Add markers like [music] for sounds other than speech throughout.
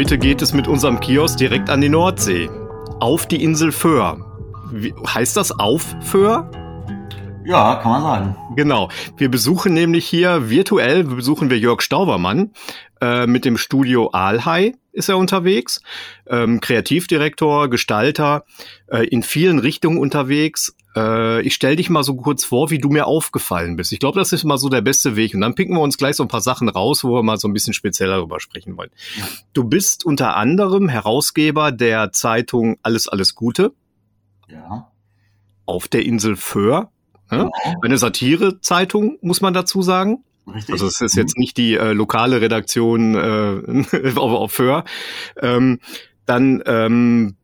Heute geht es mit unserem Kiosk direkt an die Nordsee. Auf die Insel Föhr. Wie, heißt das auf Föhr? Ja, kann man sagen. Genau. Wir besuchen nämlich hier virtuell, besuchen wir Jörg Staubermann äh, mit dem Studio Aalhai ist er unterwegs. Ähm, Kreativdirektor, Gestalter, äh, in vielen Richtungen unterwegs. Äh, ich stell dich mal so kurz vor, wie du mir aufgefallen bist. Ich glaube, das ist mal so der beste Weg. Und dann picken wir uns gleich so ein paar Sachen raus, wo wir mal so ein bisschen spezieller darüber sprechen wollen. Ja. Du bist unter anderem Herausgeber der Zeitung Alles, alles Gute. Ja. Auf der Insel Föhr. Genau. Eine Satire-Zeitung, muss man dazu sagen. Richtig. Also es ist jetzt nicht die äh, lokale Redaktion äh, [laughs] auf, auf Föhr. Ähm, dann ähm,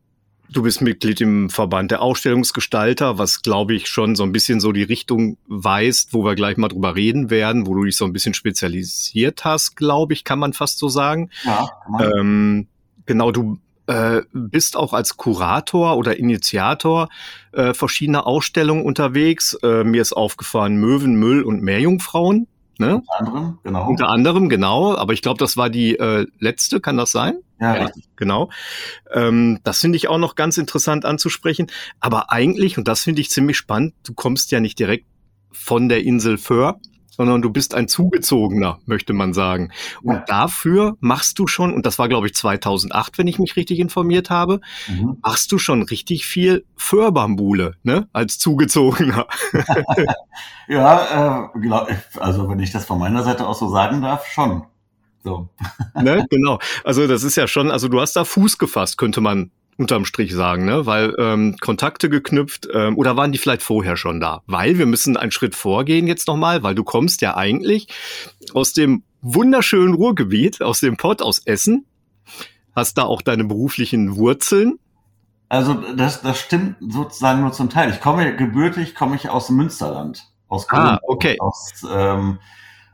Du bist Mitglied im Verband der Ausstellungsgestalter, was glaube ich schon so ein bisschen so die Richtung weist, wo wir gleich mal drüber reden werden, wo du dich so ein bisschen spezialisiert hast, glaube ich, kann man fast so sagen. Ja. Ähm, genau, du äh, bist auch als Kurator oder Initiator äh, verschiedener Ausstellungen unterwegs. Äh, mir ist aufgefallen Möwen, Müll und Meerjungfrauen. Ne? Unter anderem, genau. Unter anderem, genau. Aber ich glaube, das war die äh, letzte, kann das sein? Ja, ja richtig. Genau. Ähm, das finde ich auch noch ganz interessant anzusprechen. Aber eigentlich, und das finde ich ziemlich spannend, du kommst ja nicht direkt von der Insel Föhr, sondern du bist ein Zugezogener, möchte man sagen. Und ja. dafür machst du schon, und das war glaube ich 2008, wenn ich mich richtig informiert habe, mhm. machst du schon richtig viel Föhrbambule, ne, als Zugezogener. [laughs] ja, äh, glaub, also wenn ich das von meiner Seite aus so sagen darf, schon. So. ne, genau. Also das ist ja schon, also du hast da Fuß gefasst, könnte man unterm Strich sagen, ne? Weil ähm, Kontakte geknüpft ähm, oder waren die vielleicht vorher schon da? Weil wir müssen einen Schritt vorgehen jetzt nochmal, weil du kommst ja eigentlich aus dem wunderschönen Ruhrgebiet, aus dem Pott, aus Essen, hast da auch deine beruflichen Wurzeln. Also das, das stimmt sozusagen nur zum Teil. Ich komme gebürtig, komme ich aus dem Münsterland, aus Köln, ah, okay. aus, ähm,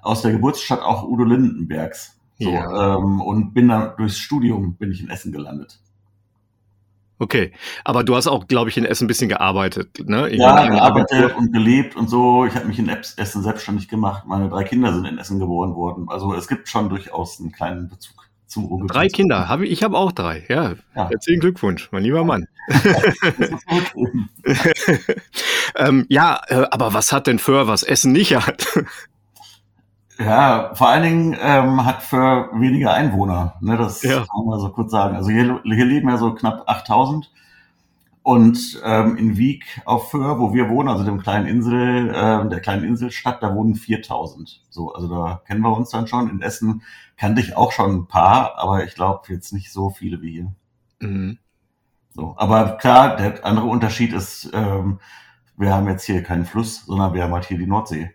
aus der Geburtsstadt auch Udo Lindenbergs. So, ja. ähm, und bin dann durchs Studium bin ich in Essen gelandet. Okay, aber du hast auch, glaube ich, in Essen ein bisschen gearbeitet, ne? Ich ja, gearbeitet und gelebt und so. Ich habe mich in Essen selbstständig gemacht. Meine drei Kinder sind in Essen geboren worden. Also es gibt schon durchaus einen kleinen Bezug zum Ruhrgebiet. Drei Kinder, habe ich, ich habe auch drei. Ja, ja. herzlichen Glückwunsch, mein lieber Mann. [laughs] [laughs] ähm, ja, äh, aber was hat denn für was Essen nicht hat? Ja, vor allen Dingen ähm, hat für weniger Einwohner, ne, das ja. kann man so kurz sagen. Also hier, hier leben ja so knapp 8000 und ähm, in Wieg auf Föhr, wo wir wohnen, also dem kleinen Insel, äh, der kleinen Inselstadt, da wohnen 4000. So, also da kennen wir uns dann schon. In Essen kannte ich auch schon ein paar, aber ich glaube jetzt nicht so viele wie hier. Mhm. So, aber klar, der andere Unterschied ist, ähm, wir haben jetzt hier keinen Fluss, sondern wir haben halt hier die Nordsee.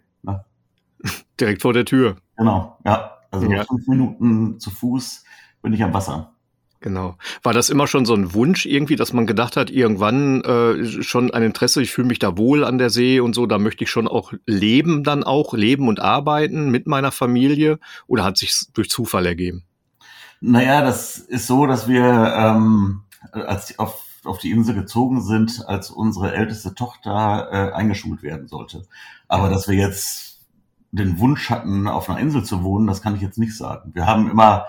[laughs] Direkt vor der Tür. Genau, ja. Also ja. fünf Minuten zu Fuß bin ich am Wasser. Genau. War das immer schon so ein Wunsch irgendwie, dass man gedacht hat, irgendwann äh, schon ein Interesse, ich fühle mich da wohl an der See und so, da möchte ich schon auch leben dann auch, leben und arbeiten mit meiner Familie oder hat sich durch Zufall ergeben? Naja, das ist so, dass wir, ähm, als auf, auf die Insel gezogen sind, als unsere älteste Tochter äh, eingeschult werden sollte. Aber dass wir jetzt den Wunsch hatten, auf einer Insel zu wohnen, das kann ich jetzt nicht sagen. Wir haben immer,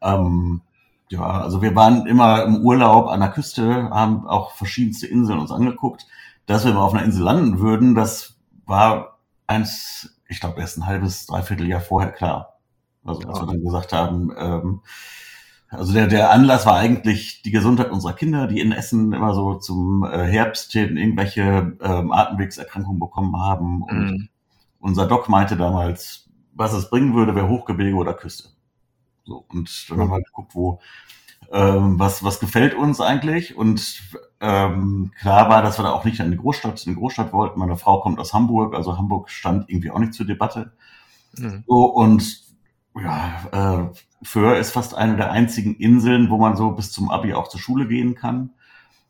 ähm, ja, also wir waren immer im Urlaub an der Küste, haben auch verschiedenste Inseln uns angeguckt. Dass wir mal auf einer Insel landen würden, das war eins, ich glaube, erst ein halbes, dreiviertel Jahr vorher klar. Also als wir dann gesagt haben, ähm, also der, der Anlass war eigentlich die Gesundheit unserer Kinder, die in Essen immer so zum äh, Herbst hin irgendwelche ähm, Atemwegserkrankungen bekommen haben und mhm unser Doc meinte damals, was es bringen würde, wäre Hochgebirge oder Küste. So, und dann haben wir geguckt, wo, ähm, was, was gefällt uns eigentlich. Und ähm, klar war, dass wir da auch nicht in die Großstadt, in die Großstadt wollten. Meine Frau kommt aus Hamburg, also Hamburg stand irgendwie auch nicht zur Debatte. Mhm. So, und ja, äh, Föhr ist fast eine der einzigen Inseln, wo man so bis zum Abi auch zur Schule gehen kann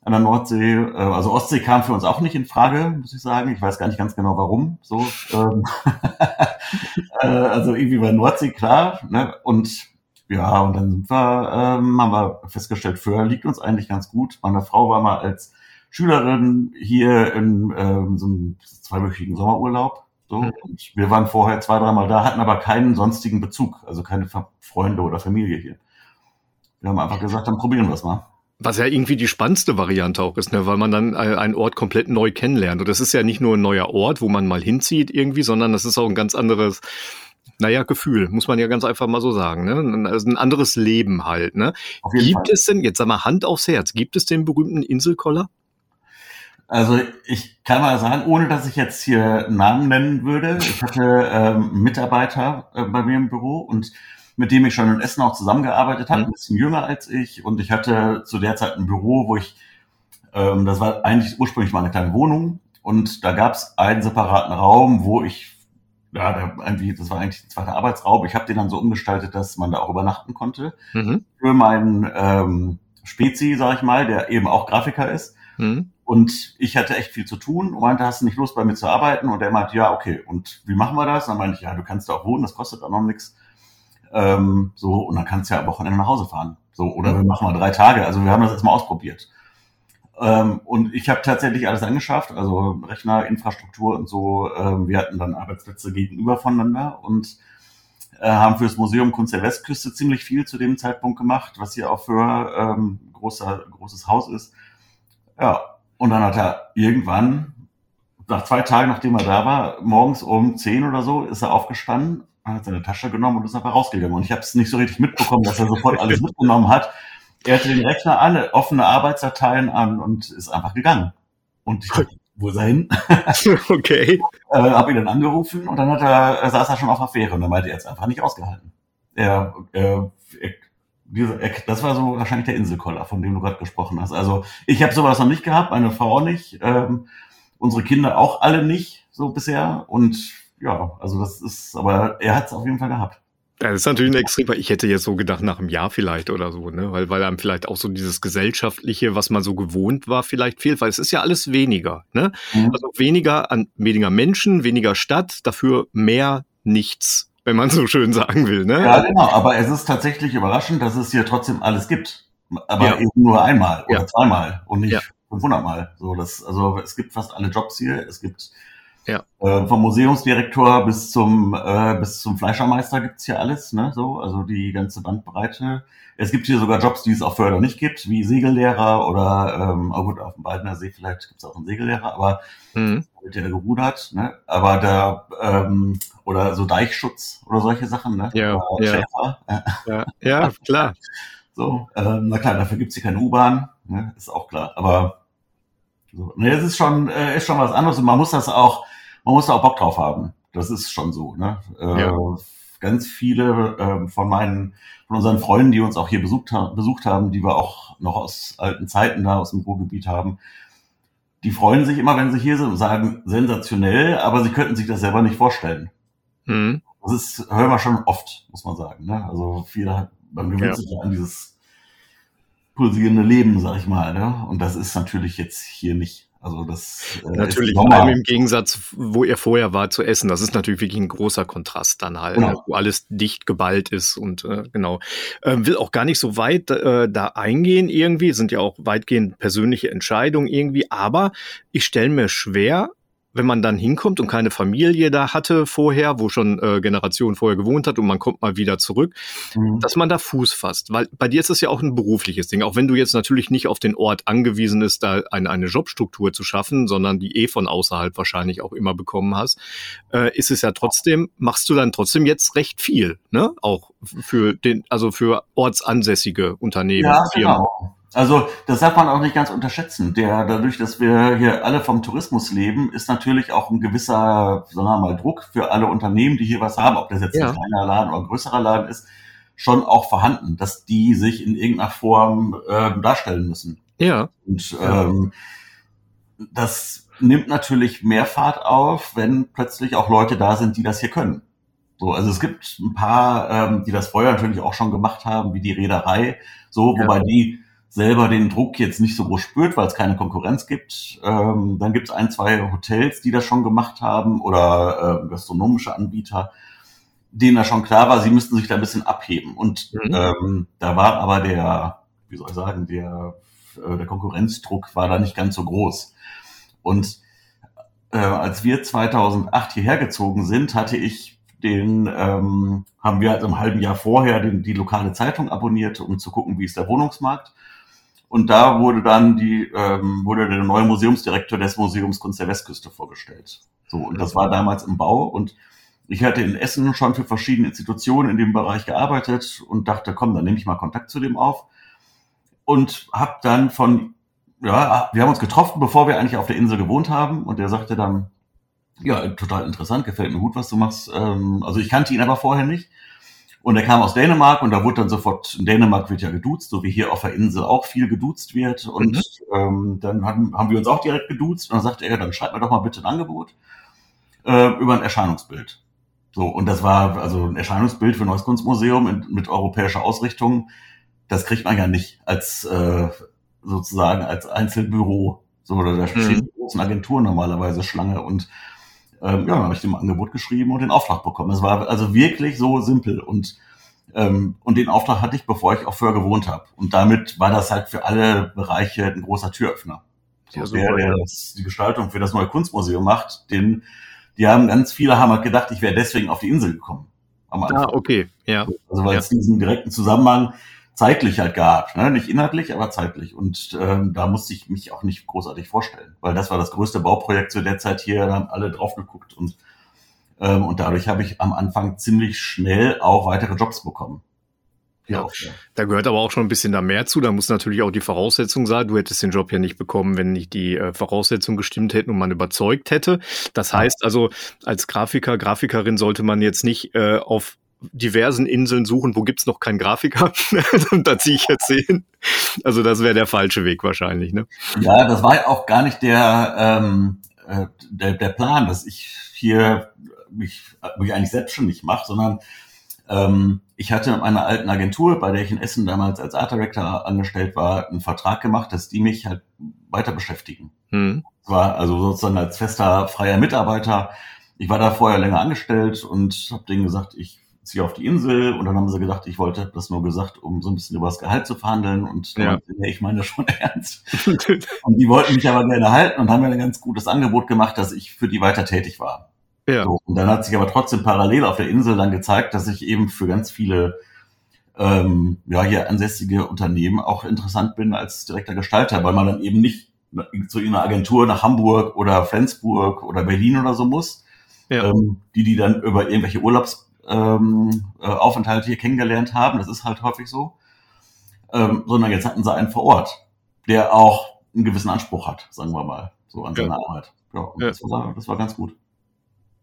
an der Nordsee. Äh, also Ostsee kam für uns auch nicht in Frage, muss ich sagen. Ich weiß gar nicht ganz genau warum. So, ähm, [laughs] äh, also irgendwie war Nordsee klar. Ne? Und ja, und dann sind wir, ähm, haben wir festgestellt, Föhr liegt uns eigentlich ganz gut. Meine Frau war mal als Schülerin hier in ähm, so einem zweiwöchigen Sommerurlaub. So. Mhm. Und wir waren vorher zwei, dreimal da, hatten aber keinen sonstigen Bezug, also keine Freunde oder Familie hier. wir haben einfach gesagt, dann probieren wir es mal. Was ja irgendwie die spannendste Variante auch ist, ne? weil man dann einen Ort komplett neu kennenlernt. Und das ist ja nicht nur ein neuer Ort, wo man mal hinzieht irgendwie, sondern das ist auch ein ganz anderes, naja, Gefühl, muss man ja ganz einfach mal so sagen. Ne? Also ein anderes Leben halt. Ne? Gibt Fall. es denn, jetzt sag mal Hand aufs Herz, gibt es den berühmten Inselkoller? Also ich kann mal sagen, ohne dass ich jetzt hier Namen nennen würde, ich hatte ähm, Mitarbeiter äh, bei mir im Büro und mit dem ich schon in Essen auch zusammengearbeitet habe, mhm. ein bisschen jünger als ich. Und ich hatte zu der Zeit ein Büro, wo ich, ähm, das war eigentlich ursprünglich mal eine kleine Wohnung. Und da gab es einen separaten Raum, wo ich, ja, der, irgendwie, das war eigentlich ein zweiter Arbeitsraum. Ich habe den dann so umgestaltet, dass man da auch übernachten konnte. Mhm. Für meinen ähm, Spezi, sag ich mal, der eben auch Grafiker ist. Mhm. Und ich hatte echt viel zu tun und meinte, hast du nicht Lust bei mir zu arbeiten? Und er meinte, ja, okay. Und wie machen wir das? Und dann meinte ich, ja, du kannst da auch wohnen, das kostet auch noch nichts. Ähm, so, und dann kannst du ja am Wochenende nach Hause fahren. So, oder wir machen mal drei Tage. Also wir haben das jetzt mal ausprobiert. Ähm, und ich habe tatsächlich alles angeschafft, also Rechner, Infrastruktur und so. Ähm, wir hatten dann Arbeitsplätze gegenüber voneinander und äh, haben fürs Museum Kunst der Westküste ziemlich viel zu dem Zeitpunkt gemacht, was hier auch für ähm, großer, großes Haus ist. Ja, und dann hat er irgendwann, nach zwei Tagen, nachdem er da war, morgens um zehn oder so, ist er aufgestanden hat seine Tasche genommen und ist einfach rausgegangen. Und ich habe es nicht so richtig mitbekommen, dass er sofort alles mitgenommen hat. Er hatte den Rechner an, offene Arbeitsdateien an und ist einfach gegangen. Und ich dachte, wo ist er hin? [laughs] okay. äh, habe ihn dann angerufen und dann hat er, saß er schon auf der Fähre und dann meinte er jetzt einfach nicht ausgehalten. Er, er, er, diese, er, das war so wahrscheinlich der Inselkoller, von dem du gerade gesprochen hast. Also ich habe sowas noch nicht gehabt, meine Frau nicht, ähm, unsere Kinder auch alle nicht so bisher und ja, also das ist, aber er hat es auf jeden Fall gehabt. Ja, das ist natürlich ein extrem, ich hätte jetzt so gedacht, nach einem Jahr vielleicht oder so, ne? Weil, weil einem vielleicht auch so dieses Gesellschaftliche, was man so gewohnt war, vielleicht fehlt, weil es ist ja alles weniger, ne? Mhm. Also weniger an weniger Menschen, weniger Stadt, dafür mehr nichts, wenn man so schön sagen will, ne? Ja, genau, aber es ist tatsächlich überraschend, dass es hier trotzdem alles gibt. Aber ja. eben nur einmal oder ja. zweimal und nicht ja. 500 Mal. So, das, also es gibt fast alle Jobs hier. Es gibt ja. Äh, vom Museumsdirektor bis zum äh, bis zum Fleischermeister gibt's hier alles, ne? So, also die ganze Bandbreite. Es gibt hier sogar Jobs, die es auf Förder nicht gibt, wie Segellehrer oder ähm, oh gut, auf dem Baldener See vielleicht gibt's auch einen Segellehrer, aber mhm. wird ja gerudert, ne? Aber da ähm, oder so Deichschutz oder solche Sachen, ne? Ja, ja. ja. ja, klar. [laughs] So, ähm, na klar, dafür gibt's hier keine U-Bahn, ne? ist auch klar. Aber so, ne, es ist schon, äh, ist schon was anderes und man muss das auch man muss da auch Bock drauf haben. Das ist schon so. Ne? Äh, ja. Ganz viele äh, von meinen, von unseren Freunden, die uns auch hier besucht, ha besucht haben, die wir auch noch aus alten Zeiten da aus dem Ruhrgebiet haben, die freuen sich immer, wenn sie hier sind und sagen, sensationell, aber sie könnten sich das selber nicht vorstellen. Mhm. Das ist, hören wir schon oft, muss man sagen. Ne? Also viele, man gewöhnt ja. sich an dieses pulsierende Leben, sag ich mal. Ne? Und das ist natürlich jetzt hier nicht. Also das äh, natürlich vor allem im Gegensatz, wo ihr vorher war zu essen. Das ist natürlich wirklich ein großer Kontrast dann halt, genau. wo alles dicht geballt ist und äh, genau. Ähm, will auch gar nicht so weit äh, da eingehen irgendwie. Sind ja auch weitgehend persönliche Entscheidungen irgendwie. Aber ich stelle mir schwer wenn man dann hinkommt und keine Familie da hatte vorher, wo schon äh, Generationen vorher gewohnt hat und man kommt mal wieder zurück, mhm. dass man da Fuß fasst. Weil bei dir ist es ja auch ein berufliches Ding. Auch wenn du jetzt natürlich nicht auf den Ort angewiesen bist, da eine, eine Jobstruktur zu schaffen, sondern die eh von außerhalb wahrscheinlich auch immer bekommen hast, äh, ist es ja trotzdem, machst du dann trotzdem jetzt recht viel, ne? Auch für den, also für ortsansässige Unternehmen. Ja, genau. Also das darf man auch nicht ganz unterschätzen. Der dadurch, dass wir hier alle vom Tourismus leben, ist natürlich auch ein gewisser, sagen wir mal, Druck für alle Unternehmen, die hier was haben, ob das jetzt ja. ein kleiner Laden oder ein größerer Laden ist, schon auch vorhanden, dass die sich in irgendeiner Form äh, darstellen müssen. Ja. Und ähm, das nimmt natürlich mehr Fahrt auf, wenn plötzlich auch Leute da sind, die das hier können. So, also es gibt ein paar, ähm, die das vorher natürlich auch schon gemacht haben, wie die Reederei, so, wobei ja. die selber den Druck jetzt nicht so groß spürt, weil es keine Konkurrenz gibt. Ähm, dann gibt es ein, zwei Hotels, die das schon gemacht haben oder äh, gastronomische Anbieter, denen da schon klar war, sie müssten sich da ein bisschen abheben. Und mhm. ähm, da war aber der, wie soll ich sagen, der, äh, der Konkurrenzdruck war da nicht ganz so groß. Und äh, als wir 2008 hierher gezogen sind, hatte ich den ähm, haben wir halt im halben Jahr vorher den, die lokale Zeitung abonniert, um zu gucken, wie ist der Wohnungsmarkt. Und da wurde dann die, ähm, wurde der neue Museumsdirektor des Museums Kunst der Westküste vorgestellt. So, und das war damals im Bau und ich hatte in Essen schon für verschiedene Institutionen in dem Bereich gearbeitet und dachte, komm, dann nehme ich mal Kontakt zu dem auf. Und habe dann von, ja, wir haben uns getroffen, bevor wir eigentlich auf der Insel gewohnt haben. Und der sagte dann, ja, total interessant, gefällt mir gut, was du machst. Ähm, also ich kannte ihn aber vorher nicht. Und er kam aus Dänemark und da wurde dann sofort, in Dänemark wird ja geduzt, so wie hier auf der Insel auch viel geduzt wird. Und mhm. ähm, dann haben, haben wir uns auch direkt geduzt und dann sagte er, dann schreib mir doch mal bitte ein Angebot äh, über ein Erscheinungsbild. So, und das war also ein Erscheinungsbild für ein neues Kunstmuseum in, mit europäischer Ausrichtung. Das kriegt man ja nicht als äh, sozusagen als Einzelbüro. So, oder da stehen mhm. großen Agenturen normalerweise Schlange und ähm, ja, dann habe ich dem Angebot geschrieben und den Auftrag bekommen. Es war also wirklich so simpel und ähm, und den Auftrag hatte ich, bevor ich auch vorher gewohnt habe. Und damit war das halt für alle Bereiche ein großer Türöffner. So, ja, der, der das, die Gestaltung für das neue Kunstmuseum macht, den die haben ganz viele haben halt gedacht, ich wäre deswegen auf die Insel gekommen. Ah, okay, ja. Also weil ja. es diesen direkten Zusammenhang zeitlich halt gab, ne? nicht inhaltlich, aber zeitlich. Und ähm, da musste ich mich auch nicht großartig vorstellen, weil das war das größte Bauprojekt zu der Zeit hier, da haben alle drauf geguckt und ähm, und dadurch habe ich am Anfang ziemlich schnell auch weitere Jobs bekommen. Ja, da gehört aber auch schon ein bisschen da mehr zu. Da muss natürlich auch die Voraussetzung sein. Du hättest den Job ja nicht bekommen, wenn nicht die äh, Voraussetzungen gestimmt hätten und man überzeugt hätte. Das heißt also, als Grafiker, Grafikerin sollte man jetzt nicht äh, auf diversen Inseln suchen, wo gibt's noch keinen Grafiker. [laughs] da ziehe ich jetzt hin. Also das wäre der falsche Weg wahrscheinlich. Ne? Ja, das war auch gar nicht der, ähm, äh, der, der Plan, dass ich hier mich, mich eigentlich selbstständig mache, sondern ähm, ich hatte in meiner alten Agentur, bei der ich in Essen damals als Art Director angestellt war, einen Vertrag gemacht, dass die mich halt weiter beschäftigen. Hm. War also sozusagen als fester freier Mitarbeiter. Ich war da vorher länger angestellt und habe denen gesagt, ich ziehe auf die Insel und dann haben sie gedacht, ich wollte das nur gesagt, um so ein bisschen über das Gehalt zu verhandeln und ja. ich meine schon [laughs] ernst. [laughs] und die wollten mich aber gerne halten und haben mir ein ganz gutes Angebot gemacht, dass ich für die weiter tätig war. Ja. So, und dann hat sich aber trotzdem parallel auf der Insel dann gezeigt, dass ich eben für ganz viele ähm, ja, hier ansässige Unternehmen auch interessant bin als direkter Gestalter, weil man dann eben nicht zu einer Agentur nach Hamburg oder Flensburg oder Berlin oder so muss, ja. ähm, die die dann über irgendwelche Urlaubsaufenthalte ähm, äh, hier kennengelernt haben. Das ist halt häufig so. Ähm, sondern jetzt hatten sie einen vor Ort, der auch einen gewissen Anspruch hat, sagen wir mal, so an ja. seine Arbeit. Ja, ja. Das, war, das war ganz gut.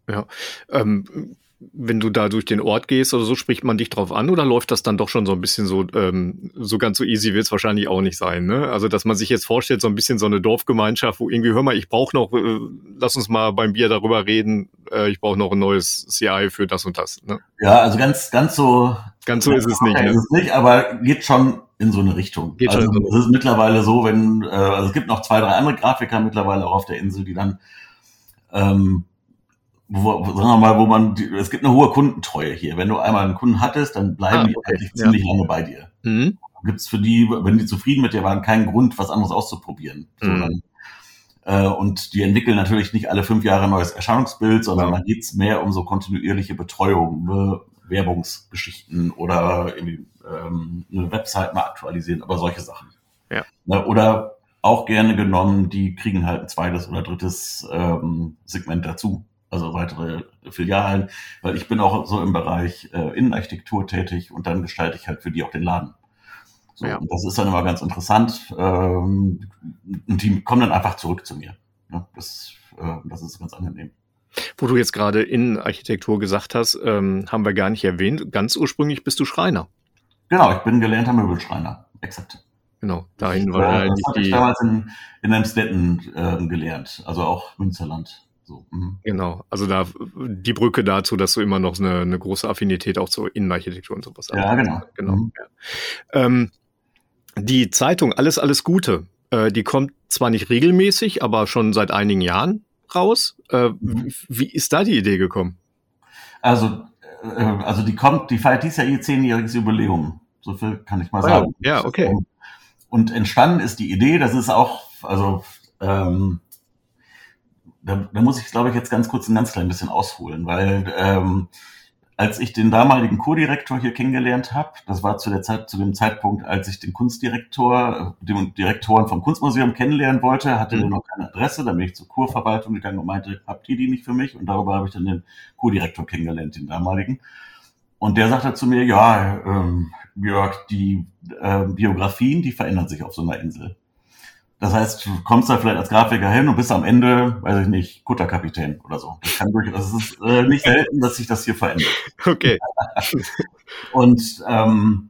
Ja. Ähm, wenn du da durch den Ort gehst oder so, spricht man dich drauf an oder läuft das dann doch schon so ein bisschen so, ähm, so ganz so easy wird es wahrscheinlich auch nicht sein, ne? Also, dass man sich jetzt vorstellt, so ein bisschen so eine Dorfgemeinschaft, wo irgendwie, hör mal, ich brauche noch, äh, lass uns mal beim Bier darüber reden, äh, ich brauche noch ein neues CI für das und das, ne? Ja, also ganz, ganz so. Ganz so ist es nicht. Ne? Ist es nicht, aber geht schon in so eine Richtung. Geht also, schon. Es ist mittlerweile so, wenn, äh, also es gibt noch zwei, drei andere Grafiker mittlerweile auch auf der Insel, die dann ähm, wo, sagen wir mal, wo man, es gibt eine hohe Kundentreue hier. Wenn du einmal einen Kunden hattest, dann bleiben ah, die eigentlich ziemlich ja. lange bei dir. Mhm. Gibt es für die, wenn die zufrieden mit dir waren, keinen Grund, was anderes auszuprobieren. Mhm. Sondern, äh, und die entwickeln natürlich nicht alle fünf Jahre ein neues Erscheinungsbild, sondern ja. da geht's mehr um so kontinuierliche Betreuung, Bewerbungsgeschichten oder irgendwie ähm, eine Website mal aktualisieren, aber solche Sachen. Ja. Ne, oder auch gerne genommen, die kriegen halt ein zweites oder drittes ähm, Segment dazu also weitere Filialen, weil ich bin auch so im Bereich äh, Innenarchitektur tätig und dann gestalte ich halt für die auch den Laden. So, ja. und das ist dann immer ganz interessant. Ähm, und die kommen dann einfach zurück zu mir. Ja, das, äh, das ist ganz angenehm. Wo du jetzt gerade Innenarchitektur gesagt hast, ähm, haben wir gar nicht erwähnt. Ganz ursprünglich bist du Schreiner. Genau, ich bin gelernter Möbelschreiner. Exakt. Genau, dahin war äh, Das habe ich damals in, in Amstetten äh, gelernt, also auch Münsterland. So, mhm. Genau, also da die Brücke dazu, dass du immer noch eine, eine große Affinität auch zur Innenarchitektur und sowas hast. Ja, genau. genau mhm. ja. Ähm, die Zeitung Alles, alles Gute, äh, die kommt zwar nicht regelmäßig, aber schon seit einigen Jahren raus. Äh, mhm. Wie ist da die Idee gekommen? Also, äh, also die kommt, die feiert dieses Jahr ihr zehnjähriges Jubiläum. So viel kann ich mal sagen. Ja, okay. Und entstanden ist die Idee, das ist auch, also ähm, da, da muss ich, glaube ich, jetzt ganz kurz ein ganz klein bisschen ausholen, weil ähm, als ich den damaligen Co-Direktor hier kennengelernt habe, das war zu der Zeit, zu dem Zeitpunkt, als ich den Kunstdirektor, den Direktoren vom Kunstmuseum kennenlernen wollte, hatte mhm. der noch keine Adresse, dann bin ich zur Kurverwaltung gegangen und meinte, habt ihr die nicht für mich? Und darüber habe ich dann den Co-Direktor kennengelernt, den damaligen. Und der sagte zu mir, ja, ähm, Jörg, die äh, Biografien, die verändern sich auf so einer Insel. Das heißt, du kommst da vielleicht als Grafiker hin und bist am Ende, weiß ich nicht, Kutterkapitän oder so. Das kann durchaus, das ist äh, nicht selten, dass sich das hier verändert. Okay. [laughs] und ähm,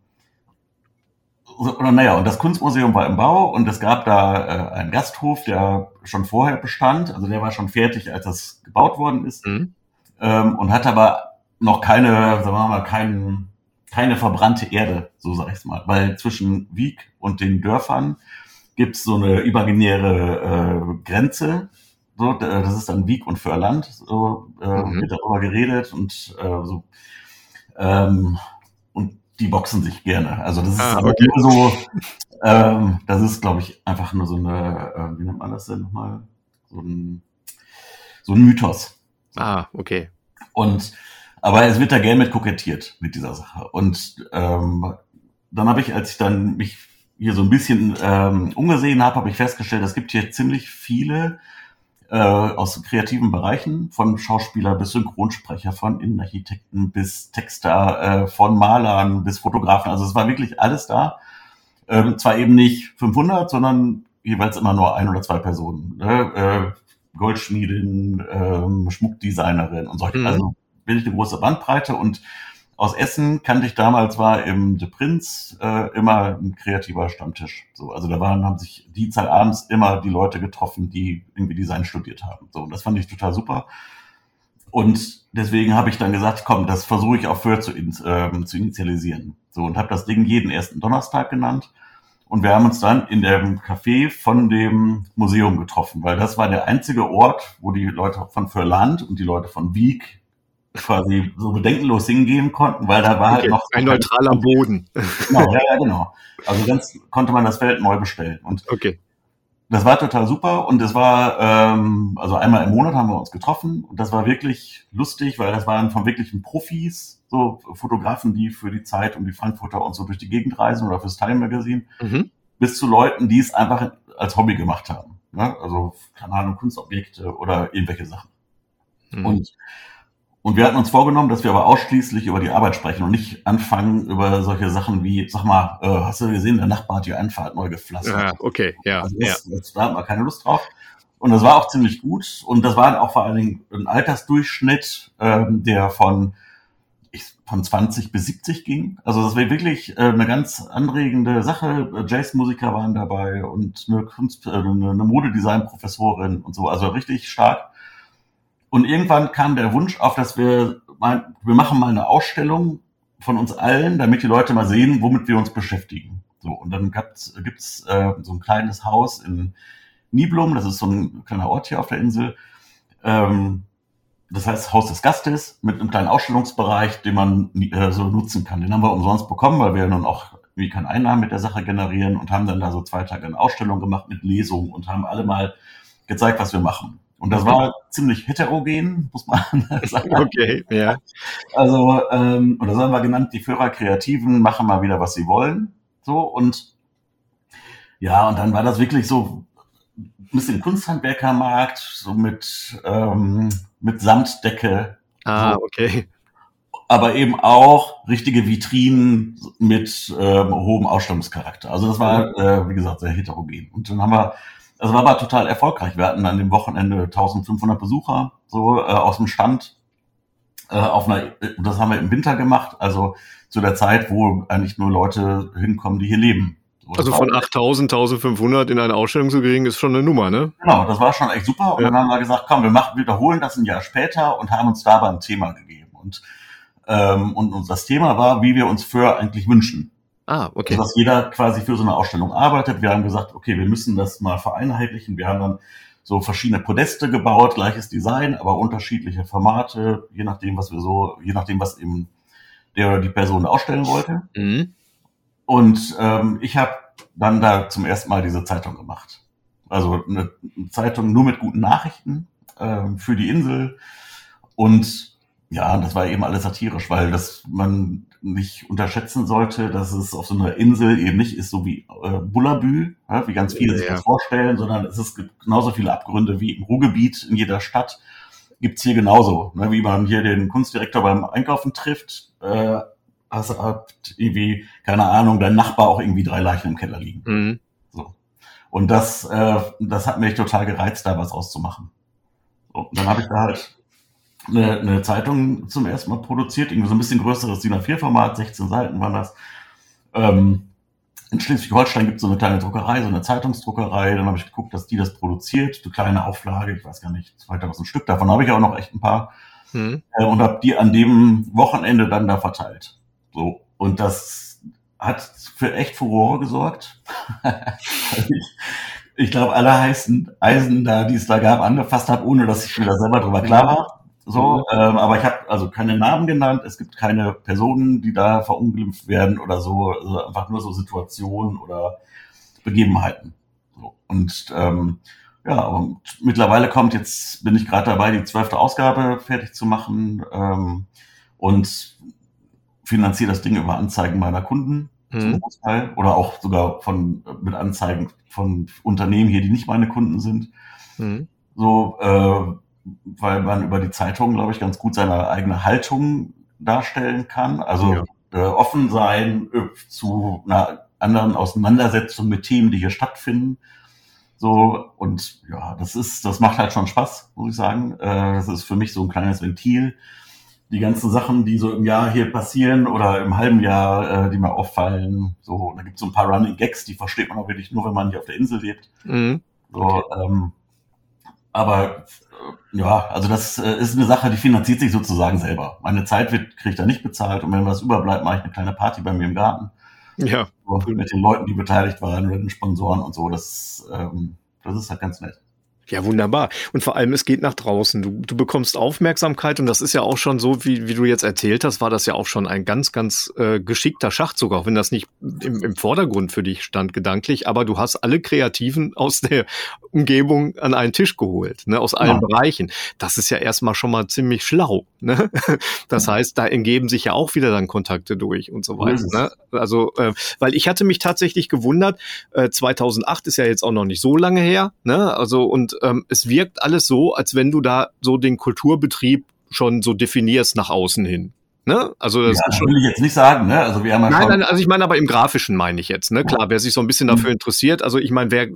oder naja, und das Kunstmuseum war im Bau und es gab da äh, einen Gasthof, der schon vorher bestand, also der war schon fertig, als das gebaut worden ist, mhm. ähm, und hat aber noch keine, sagen wir mal, kein, keine verbrannte Erde, so sag ich's mal, weil zwischen Wieg und den Dörfern gibt es so eine imaginäre äh, Grenze. So, das ist dann Wieg und Förland. So äh, mhm. wird darüber geredet und äh, so. Ähm, und die boxen sich gerne. Also das ist ah, okay. nur so, ähm, das ist, glaube ich, einfach nur so eine, äh, wie nennt man das denn nochmal? So ein, so ein Mythos. Ah, okay. Und aber es wird da gerne mit kokettiert mit dieser Sache. Und ähm, dann habe ich, als ich dann mich hier so ein bisschen ähm, umgesehen habe, habe ich festgestellt, es gibt hier ziemlich viele äh, aus kreativen Bereichen, von Schauspieler bis Synchronsprecher, von Innenarchitekten bis Texter, äh, von Malern bis Fotografen. Also es war wirklich alles da. Ähm, zwar eben nicht 500, sondern jeweils immer nur ein oder zwei Personen. Ne? Äh, Goldschmiedin, äh, Schmuckdesignerin und solche. Mhm. Also wirklich eine große Bandbreite und aus Essen kannte ich damals, war im The Prince äh, immer ein kreativer Stammtisch. So, also da waren, haben sich die Zeit abends immer die Leute getroffen, die irgendwie Design studiert haben. So, und das fand ich total super. Und deswegen habe ich dann gesagt, komm, das versuche ich auch für zu, ähm, zu initialisieren. So, und habe das Ding jeden ersten Donnerstag genannt. Und wir haben uns dann in dem Café von dem Museum getroffen, weil das war der einzige Ort, wo die Leute von Fürland und die Leute von Wieg quasi so bedenkenlos hingehen konnten, weil da war halt okay, halt noch ein neutraler Boden. Genau, ja, ja, genau. Also ganz konnte man das Feld neu bestellen. Und okay. das war total super und es war, ähm, also einmal im Monat haben wir uns getroffen und das war wirklich lustig, weil das waren von wirklichen Profis, so Fotografen, die für die Zeit und die Frankfurter und so durch die Gegend reisen oder fürs Time Magazine, mhm. bis zu Leuten, die es einfach als Hobby gemacht haben. Ne? Also, keine Ahnung, Kunstobjekte oder irgendwelche Sachen. Mhm. Und und wir hatten uns vorgenommen, dass wir aber ausschließlich über die Arbeit sprechen und nicht anfangen über solche Sachen wie, sag mal, äh, hast du gesehen, der Nachbar hat die Einfahrt neu gepflastert. Ja, okay, ja. Also das, ja. Das, da hatten wir keine Lust drauf. Und das war auch ziemlich gut. Und das war auch vor allen Dingen ein Altersdurchschnitt, ähm, der von, ich, von 20 bis 70 ging. Also das war wirklich äh, eine ganz anregende Sache. Jazzmusiker waren dabei und eine, Kunst, äh, eine Modedesign-Professorin und so. Also richtig stark. Und irgendwann kam der Wunsch auf, dass wir mal, wir machen mal eine Ausstellung von uns allen, damit die Leute mal sehen, womit wir uns beschäftigen. So, und dann gibt's, gibt's äh, so ein kleines Haus in Niblum, das ist so ein kleiner Ort hier auf der Insel. Ähm, das heißt Haus des Gastes mit einem kleinen Ausstellungsbereich, den man äh, so nutzen kann. Den haben wir umsonst bekommen, weil wir nun auch wie keine Einnahmen mit der Sache generieren und haben dann da so zwei Tage eine Ausstellung gemacht mit Lesungen und haben alle mal gezeigt, was wir machen. Und das war ziemlich heterogen, muss man [laughs] sagen. Okay, ja. Also, ähm, oder so haben wir genannt, die Führer Kreativen machen mal wieder, was sie wollen. So, und ja, und dann war das wirklich so ein bisschen Kunsthandwerkermarkt, so mit, ähm, mit Samtdecke. Ah, okay. Aber eben auch richtige Vitrinen mit ähm, hohem Ausstellungscharakter. Also das war, äh, wie gesagt, sehr heterogen. Und dann haben wir das war aber total erfolgreich. Wir hatten an dem Wochenende 1500 Besucher so äh, aus dem Stand. Äh, auf einer, das haben wir im Winter gemacht, also zu der Zeit, wo eigentlich nur Leute hinkommen, die hier leben. So, also von 8000, 1500 in eine Ausstellung zu kriegen, ist schon eine Nummer, ne? Genau, das war schon echt super. Und ja. dann haben wir gesagt, komm, wir machen, wiederholen das ein Jahr später und haben uns dabei ein Thema gegeben. Und, ähm, und, und das Thema war, wie wir uns für eigentlich wünschen. Ah, okay. Dass jeder quasi für so eine Ausstellung arbeitet. Wir haben gesagt, okay, wir müssen das mal vereinheitlichen. Wir haben dann so verschiedene Podeste gebaut, gleiches Design, aber unterschiedliche Formate, je nachdem, was wir so, je nachdem, was eben der oder die Person ausstellen wollte. Mhm. Und ähm, ich habe dann da zum ersten Mal diese Zeitung gemacht. Also eine Zeitung nur mit guten Nachrichten ähm, für die Insel. Und ja, das war eben alles satirisch, weil das man nicht unterschätzen sollte, dass es auf so einer Insel eben nicht ist, so wie äh, Bullabü, ja, wie ganz viele ja, sich das vorstellen, sondern es ist genauso viele Abgründe wie im Ruhrgebiet in jeder Stadt. Gibt's hier genauso, ne, wie man hier den Kunstdirektor beim Einkaufen trifft, äh, hast hat irgendwie, keine Ahnung, dein Nachbar auch irgendwie drei Leichen im Keller liegen. Mhm. So. Und das, äh, das hat mich total gereizt, da was auszumachen. So, und dann habe ich da halt eine, eine Zeitung zum ersten Mal produziert, irgendwie so ein bisschen größeres DIN A4-Format, 16 Seiten waren das. Ähm, in Schleswig-Holstein gibt es so eine kleine Druckerei, so eine Zeitungsdruckerei. Dann habe ich geguckt, dass die das produziert. Eine kleine Auflage, ich weiß gar nicht, 2000 Stück. Davon habe ich auch noch echt ein paar. Hm. Äh, und habe die an dem Wochenende dann da verteilt. So. Und das hat für echt Furore gesorgt. [laughs] ich, ich glaube, alle heißen Eisen da, die es da gab, angefasst habe, ohne dass ich mir da selber drüber klar war. So, mhm. ähm, aber ich habe also keine Namen genannt. Es gibt keine Personen, die da verunglimpft werden oder so. Also einfach nur so Situationen oder Begebenheiten. So. Und ähm, ja, und mittlerweile kommt jetzt, bin ich gerade dabei, die zwölfte Ausgabe fertig zu machen ähm, und finanziere das Ding über Anzeigen meiner Kunden mhm. zum Großteil oder auch sogar von mit Anzeigen von Unternehmen hier, die nicht meine Kunden sind. Mhm. So äh, weil man über die Zeitung, glaube ich, ganz gut seine eigene Haltung darstellen kann. Also ja. äh, offen sein äh, zu einer anderen Auseinandersetzung mit Themen, die hier stattfinden. So, und ja, das ist, das macht halt schon Spaß, muss ich sagen. Äh, das ist für mich so ein kleines Ventil. Die ganzen Sachen, die so im Jahr hier passieren oder im halben Jahr, äh, die mir auffallen. So, da gibt es so ein paar Running Gags, die versteht man auch wirklich nur, wenn man hier auf der Insel lebt. Mhm. So, okay. ähm, aber ja, also das äh, ist eine Sache, die finanziert sich sozusagen selber. Meine Zeit wird, kriege ich da nicht bezahlt und wenn was überbleibt, mache ich eine kleine Party bei mir im Garten. Ja. Mit den Leuten, die beteiligt waren, mit den Sponsoren und so. Das, ähm, das ist halt ganz nett. Ja, wunderbar. Und vor allem, es geht nach draußen. Du, du bekommst Aufmerksamkeit und das ist ja auch schon so, wie, wie du jetzt erzählt hast, war das ja auch schon ein ganz, ganz äh, geschickter Schachzug, auch wenn das nicht im, im Vordergrund für dich stand, gedanklich. Aber du hast alle Kreativen [laughs] aus der Umgebung an einen Tisch geholt, ne, aus allen ja. Bereichen. Das ist ja erstmal schon mal ziemlich schlau. Ne? [laughs] Das ja. heißt, da ergeben sich ja auch wieder dann Kontakte durch und so weiter. Ne? Also, äh, weil ich hatte mich tatsächlich gewundert, äh, 2008 ist ja jetzt auch noch nicht so lange her, ne? Also und ähm, es wirkt alles so, als wenn du da so den Kulturbetrieb schon so definierst nach außen hin. Ne? Also das ja, will ich jetzt nicht sagen. Ne? Also wir haben ja nein, nein, also ich meine aber im Grafischen meine ich jetzt. Ne? Klar, wer sich so ein bisschen dafür mhm. interessiert. Also ich meine, wer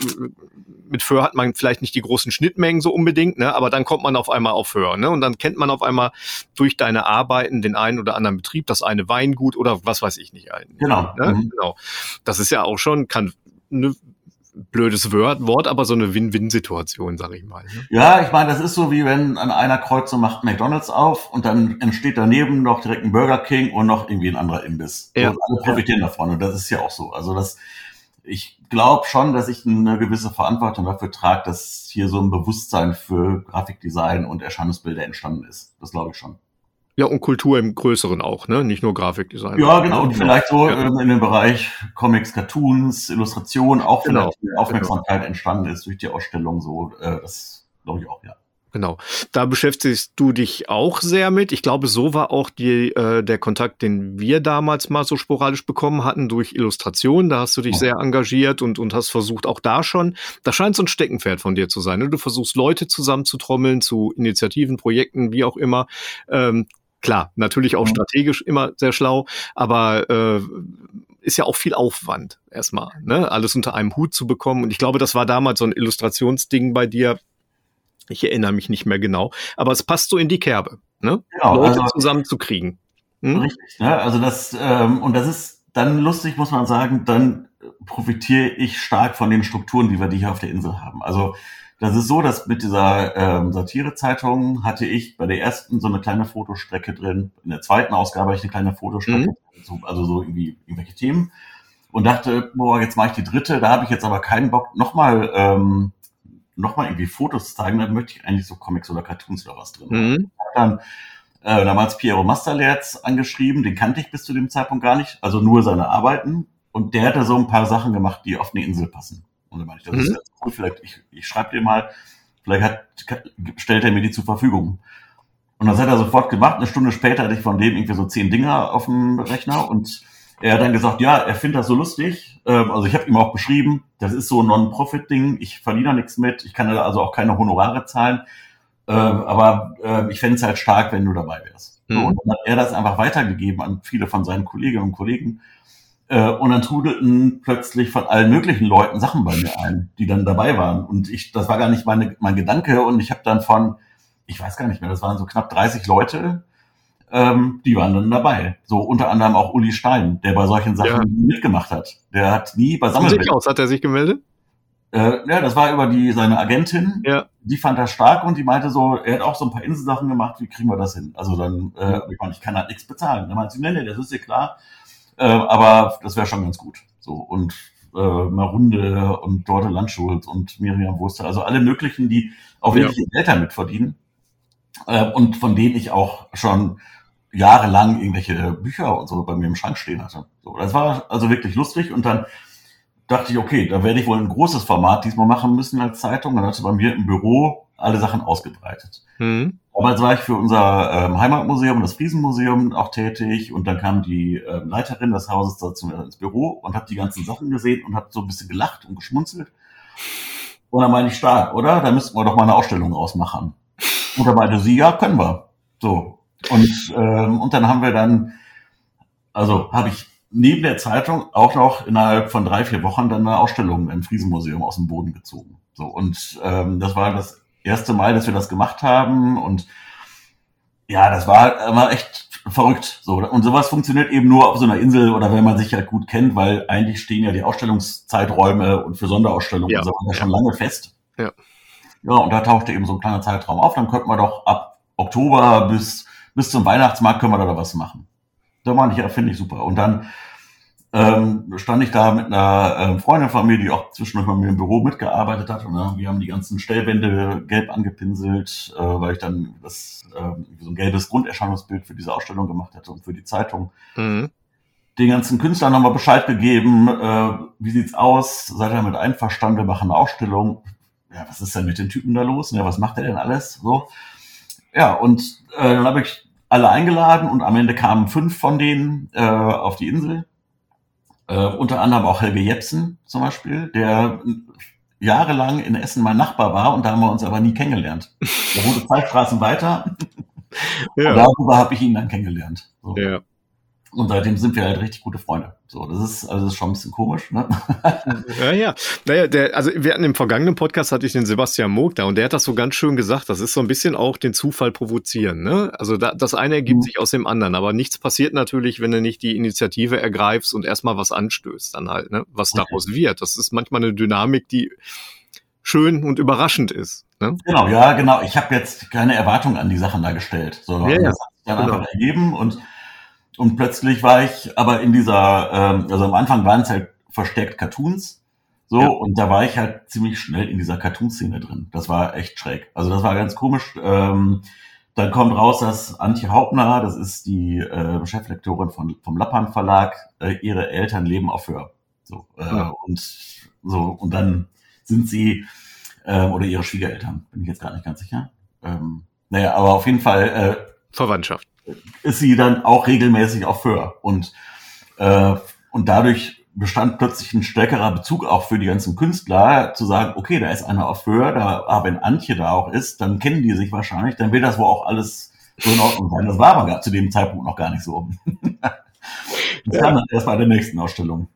mit Föhr hat man vielleicht nicht die großen Schnittmengen so unbedingt, ne? aber dann kommt man auf einmal auf Föhr. Ne? Und dann kennt man auf einmal durch deine Arbeiten den einen oder anderen Betrieb, das eine Weingut oder was weiß ich nicht. Einen, genau. Ne? Mhm. genau. Das ist ja auch schon, kann eine blödes Wort, aber so eine Win-Win-Situation, sag ich mal. Ne? Ja, ich meine, das ist so wie wenn an einer Kreuzung macht McDonalds auf und dann entsteht daneben noch direkt ein Burger King und noch irgendwie ein anderer Imbiss. Ja. Und alle profitieren davon und das ist ja auch so. Also das, ich glaube schon, dass ich eine gewisse Verantwortung dafür trage, dass hier so ein Bewusstsein für Grafikdesign und Erscheinungsbilder entstanden ist. Das glaube ich schon. Ja, und Kultur im Größeren auch, ne? Nicht nur Grafikdesign. Ja, genau. Und vielleicht so ja. in dem Bereich Comics, Cartoons, Illustration auch genau. vielleicht Aufmerksamkeit genau. entstanden ist durch die Ausstellung. So, äh, das glaube ich auch, ja. Genau. Da beschäftigst du dich auch sehr mit. Ich glaube, so war auch die, äh, der Kontakt, den wir damals mal so sporadisch bekommen hatten durch Illustration. Da hast du dich ja. sehr engagiert und, und hast versucht, auch da schon, das scheint so ein Steckenpferd von dir zu sein. Ne? Du versuchst Leute zusammenzutrommeln zu Initiativen, Projekten, wie auch immer. Ähm, klar, natürlich auch strategisch immer sehr schlau, aber äh, ist ja auch viel Aufwand erstmal, ne? alles unter einem Hut zu bekommen. Und ich glaube, das war damals so ein Illustrationsding bei dir, ich erinnere mich nicht mehr genau, aber es passt so in die Kerbe, ne? Genau, Leute also, zusammenzukriegen. Hm? Richtig, ne? Also das, ähm, und das ist dann lustig, muss man sagen, dann profitiere ich stark von den Strukturen, die wir hier auf der Insel haben. Also das ist so, dass mit dieser ähm, Satirezeitung hatte ich bei der ersten so eine kleine Fotostrecke drin. In der zweiten Ausgabe hatte ich eine kleine Fotostrecke, mhm. also so irgendwie irgendwelche Themen. Und dachte, boah, jetzt mache ich die dritte, da habe ich jetzt aber keinen Bock, nochmal ähm, nochmal irgendwie Fotos zu zeigen, dann möchte ich eigentlich so Comics oder Cartoons oder was drin. Mhm. dann äh, damals Piero Masterlerz angeschrieben, den kannte ich bis zu dem Zeitpunkt gar nicht, also nur seine Arbeiten. Und der hatte so ein paar Sachen gemacht, die auf eine Insel passen. Und dann meine ich, das mhm. ist ganz cool, vielleicht, ich, ich schreibe dir mal, vielleicht hat, stellt er mir die zur Verfügung. Und das hat er sofort gemacht. Eine Stunde später hatte ich von dem irgendwie so zehn Dinger auf dem Rechner und er hat dann gesagt, ja, er findet das so lustig. Ähm, also ich habe ihm auch beschrieben, das ist so ein Non-Profit-Ding, ich verdiene da nichts mit, ich kann da also auch keine Honorare zahlen. Ähm, aber äh, ich fände es halt stark, wenn du dabei wärst. Mhm. Und dann hat er das einfach weitergegeben an viele von seinen Kolleginnen und Kollegen. Äh, und dann trudelten plötzlich von allen möglichen Leuten Sachen bei mir ein, die dann dabei waren. Und ich, das war gar nicht meine, mein Gedanke. Und ich habe dann von, ich weiß gar nicht mehr, das waren so knapp 30 Leute, ähm, die waren dann dabei. So unter anderem auch Uli Stein, der bei solchen Sachen ja. mitgemacht hat. Der hat nie bei Sammelbänden. aus hat er sich gemeldet? Äh, ja, das war über die seine Agentin. Ja. Die fand er stark und die meinte so, er hat auch so ein paar Inselsachen gemacht. Wie kriegen wir das hin? Also dann, äh, ich, meine, ich kann halt nichts bezahlen. Dann meinte sie, nee, nee, das ist ja klar. Äh, aber das wäre schon ganz gut. So und äh, Marunde und Dorte Landschulz und Miriam Wurster, also alle möglichen, die auch wirklich ja. Eltern mitverdienen äh, und von denen ich auch schon jahrelang irgendwelche Bücher und so bei mir im Schrank stehen hatte. So, das war also wirklich lustig und dann dachte ich, okay, da werde ich wohl ein großes Format diesmal machen müssen als Zeitung. Dann hatte bei mir im Büro alle Sachen ausgebreitet. Mhm. Damals war ich für unser ähm, Heimatmuseum, das Friesenmuseum auch tätig und dann kam die ähm, Leiterin des Hauses dazu ins Büro und hat die ganzen Sachen gesehen und hat so ein bisschen gelacht und geschmunzelt. Und dann meine ich, stark, oder? Da müssten wir doch mal eine Ausstellung ausmachen. Und da meinte sie, ja, können wir. So. Und, ähm, und dann haben wir dann, also habe ich neben der Zeitung auch noch innerhalb von drei, vier Wochen dann eine Ausstellung im Friesenmuseum aus dem Boden gezogen. So, und ähm, das war das erste Mal, dass wir das gemacht haben. Und ja, das war immer echt verrückt. So, und sowas funktioniert eben nur auf so einer Insel oder wenn man sich halt gut kennt, weil eigentlich stehen ja die Ausstellungszeiträume und für Sonderausstellungen ja, so ja. schon lange fest. Ja. Ja, und da tauchte eben so ein kleiner Zeitraum auf. Dann könnten wir doch ab Oktober bis, bis zum Weihnachtsmarkt können wir da was machen. Da meine ich, ja, finde ich super. Und dann ähm, stand ich da mit einer ähm, Freundin von mir, die auch zwischendurch bei mir im Büro mitgearbeitet hat. Und äh, wir haben die ganzen Stellwände gelb angepinselt, äh, weil ich dann das äh, so ein gelbes Grunderscheinungsbild für diese Ausstellung gemacht hatte und für die Zeitung. Mhm. Den ganzen Künstlern nochmal Bescheid gegeben, äh, wie sieht's aus? Seid ihr damit einverstanden? Wir machen eine Ausstellung. Ja, was ist denn mit den Typen da los? Ja, was macht er denn alles? So. Ja, und äh, dann habe ich alle eingeladen und am Ende kamen fünf von denen äh, auf die Insel. Äh, unter anderem auch Helge Jepsen zum Beispiel, der jahrelang in Essen mein Nachbar war und da haben wir uns aber nie kennengelernt. Der wurde zwei Straßen weiter. Ja. Und darüber habe ich ihn dann kennengelernt. So. Ja. Und seitdem sind wir halt richtig gute Freunde. So, das ist, also das ist schon ein bisschen komisch, ne? [laughs] Ja, ja. Naja, der, also wir hatten im vergangenen Podcast hatte ich den Sebastian Moog da und der hat das so ganz schön gesagt. Das ist so ein bisschen auch den Zufall provozieren, ne? Also da, das eine ergibt mhm. sich aus dem anderen, aber nichts passiert natürlich, wenn du nicht die Initiative ergreifst und erstmal was anstößt, dann halt, ne? Was okay. daraus wird. Das ist manchmal eine Dynamik, die schön und überraschend ist. Ne? Genau, ja, genau. Ich habe jetzt keine Erwartung an die Sachen da gestellt. So, ja, das hat sich dann genau. einfach ergeben und und plötzlich war ich aber in dieser, ähm, also am Anfang waren es halt verstärkt Cartoons. So, ja. und da war ich halt ziemlich schnell in dieser Cartoon-Szene drin. Das war echt schräg. Also das war ganz komisch. Ähm, dann kommt raus, dass Antje Hauptner, das ist die äh, Cheflektorin von, vom Lappan Verlag, äh, ihre Eltern leben auf Hör. So, äh, ja. und so, und dann sind sie, äh, oder ihre Schwiegereltern, bin ich jetzt gar nicht ganz sicher. Ähm, naja, aber auf jeden Fall. Äh, Verwandtschaft ist sie dann auch regelmäßig auf Föhr. Und, äh, und dadurch bestand plötzlich ein stärkerer Bezug auch für die ganzen Künstler, zu sagen, okay, da ist einer auf Föhr, da, aber wenn Antje da auch ist, dann kennen die sich wahrscheinlich, dann will das wohl auch alles so in Ordnung sein. Das war aber zu dem Zeitpunkt noch gar nicht so. [laughs] das kam dann erst bei der nächsten Ausstellung.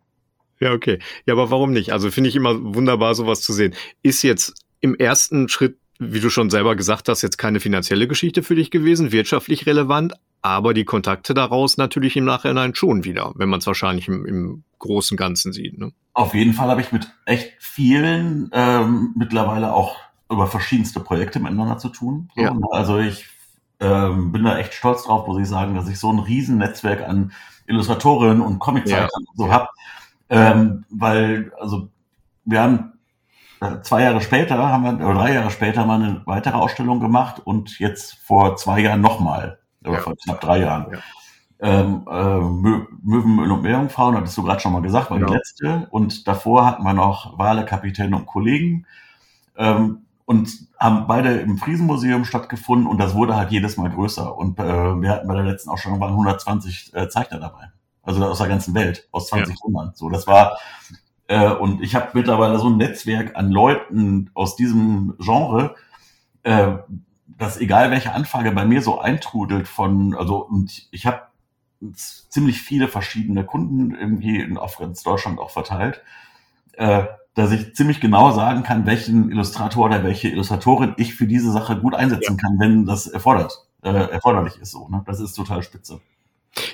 Ja, okay. Ja, aber warum nicht? Also finde ich immer wunderbar, sowas zu sehen. Ist jetzt im ersten Schritt wie du schon selber gesagt hast, jetzt keine finanzielle Geschichte für dich gewesen, wirtschaftlich relevant, aber die Kontakte daraus natürlich im Nachhinein schon wieder, wenn man es wahrscheinlich im, im großen Ganzen sieht. Ne? Auf jeden Fall habe ich mit echt vielen ähm, mittlerweile auch über verschiedenste Projekte miteinander zu tun. So, ja. Ne? Also ich ähm, bin da echt stolz drauf, muss ich sagen, dass ich so ein Riesennetzwerk an Illustratorinnen und Comiczeichnern ja. so habe. Ähm, weil, also wir haben zwei Jahre später haben wir, oder drei Jahre später haben wir eine weitere Ausstellung gemacht und jetzt vor zwei Jahren nochmal, oder ja. vor knapp drei Jahren. Ja. Ähm, äh, Möwen, und Meerjungfrauen, hattest du gerade schon mal gesagt, war genau. die letzte. Und davor hatten wir noch Wale, Kapitän und Kollegen. Ähm, und haben beide im Friesenmuseum stattgefunden und das wurde halt jedes Mal größer. Und äh, wir hatten bei der letzten Ausstellung waren 120 äh, Zeichner dabei. Also aus der ganzen Welt, aus 20 ja. Ländern. So, das war äh, und ich habe mittlerweile so ein Netzwerk an Leuten aus diesem Genre, äh, dass egal welche Anfrage bei mir so eintrudelt von, also und ich habe ziemlich viele verschiedene Kunden irgendwie in, auf ganz Deutschland auch verteilt, äh, dass ich ziemlich genau sagen kann, welchen Illustrator oder welche Illustratorin ich für diese Sache gut einsetzen ja. kann, wenn das erfordert, äh, erforderlich ist. So, ne? Das ist total spitze.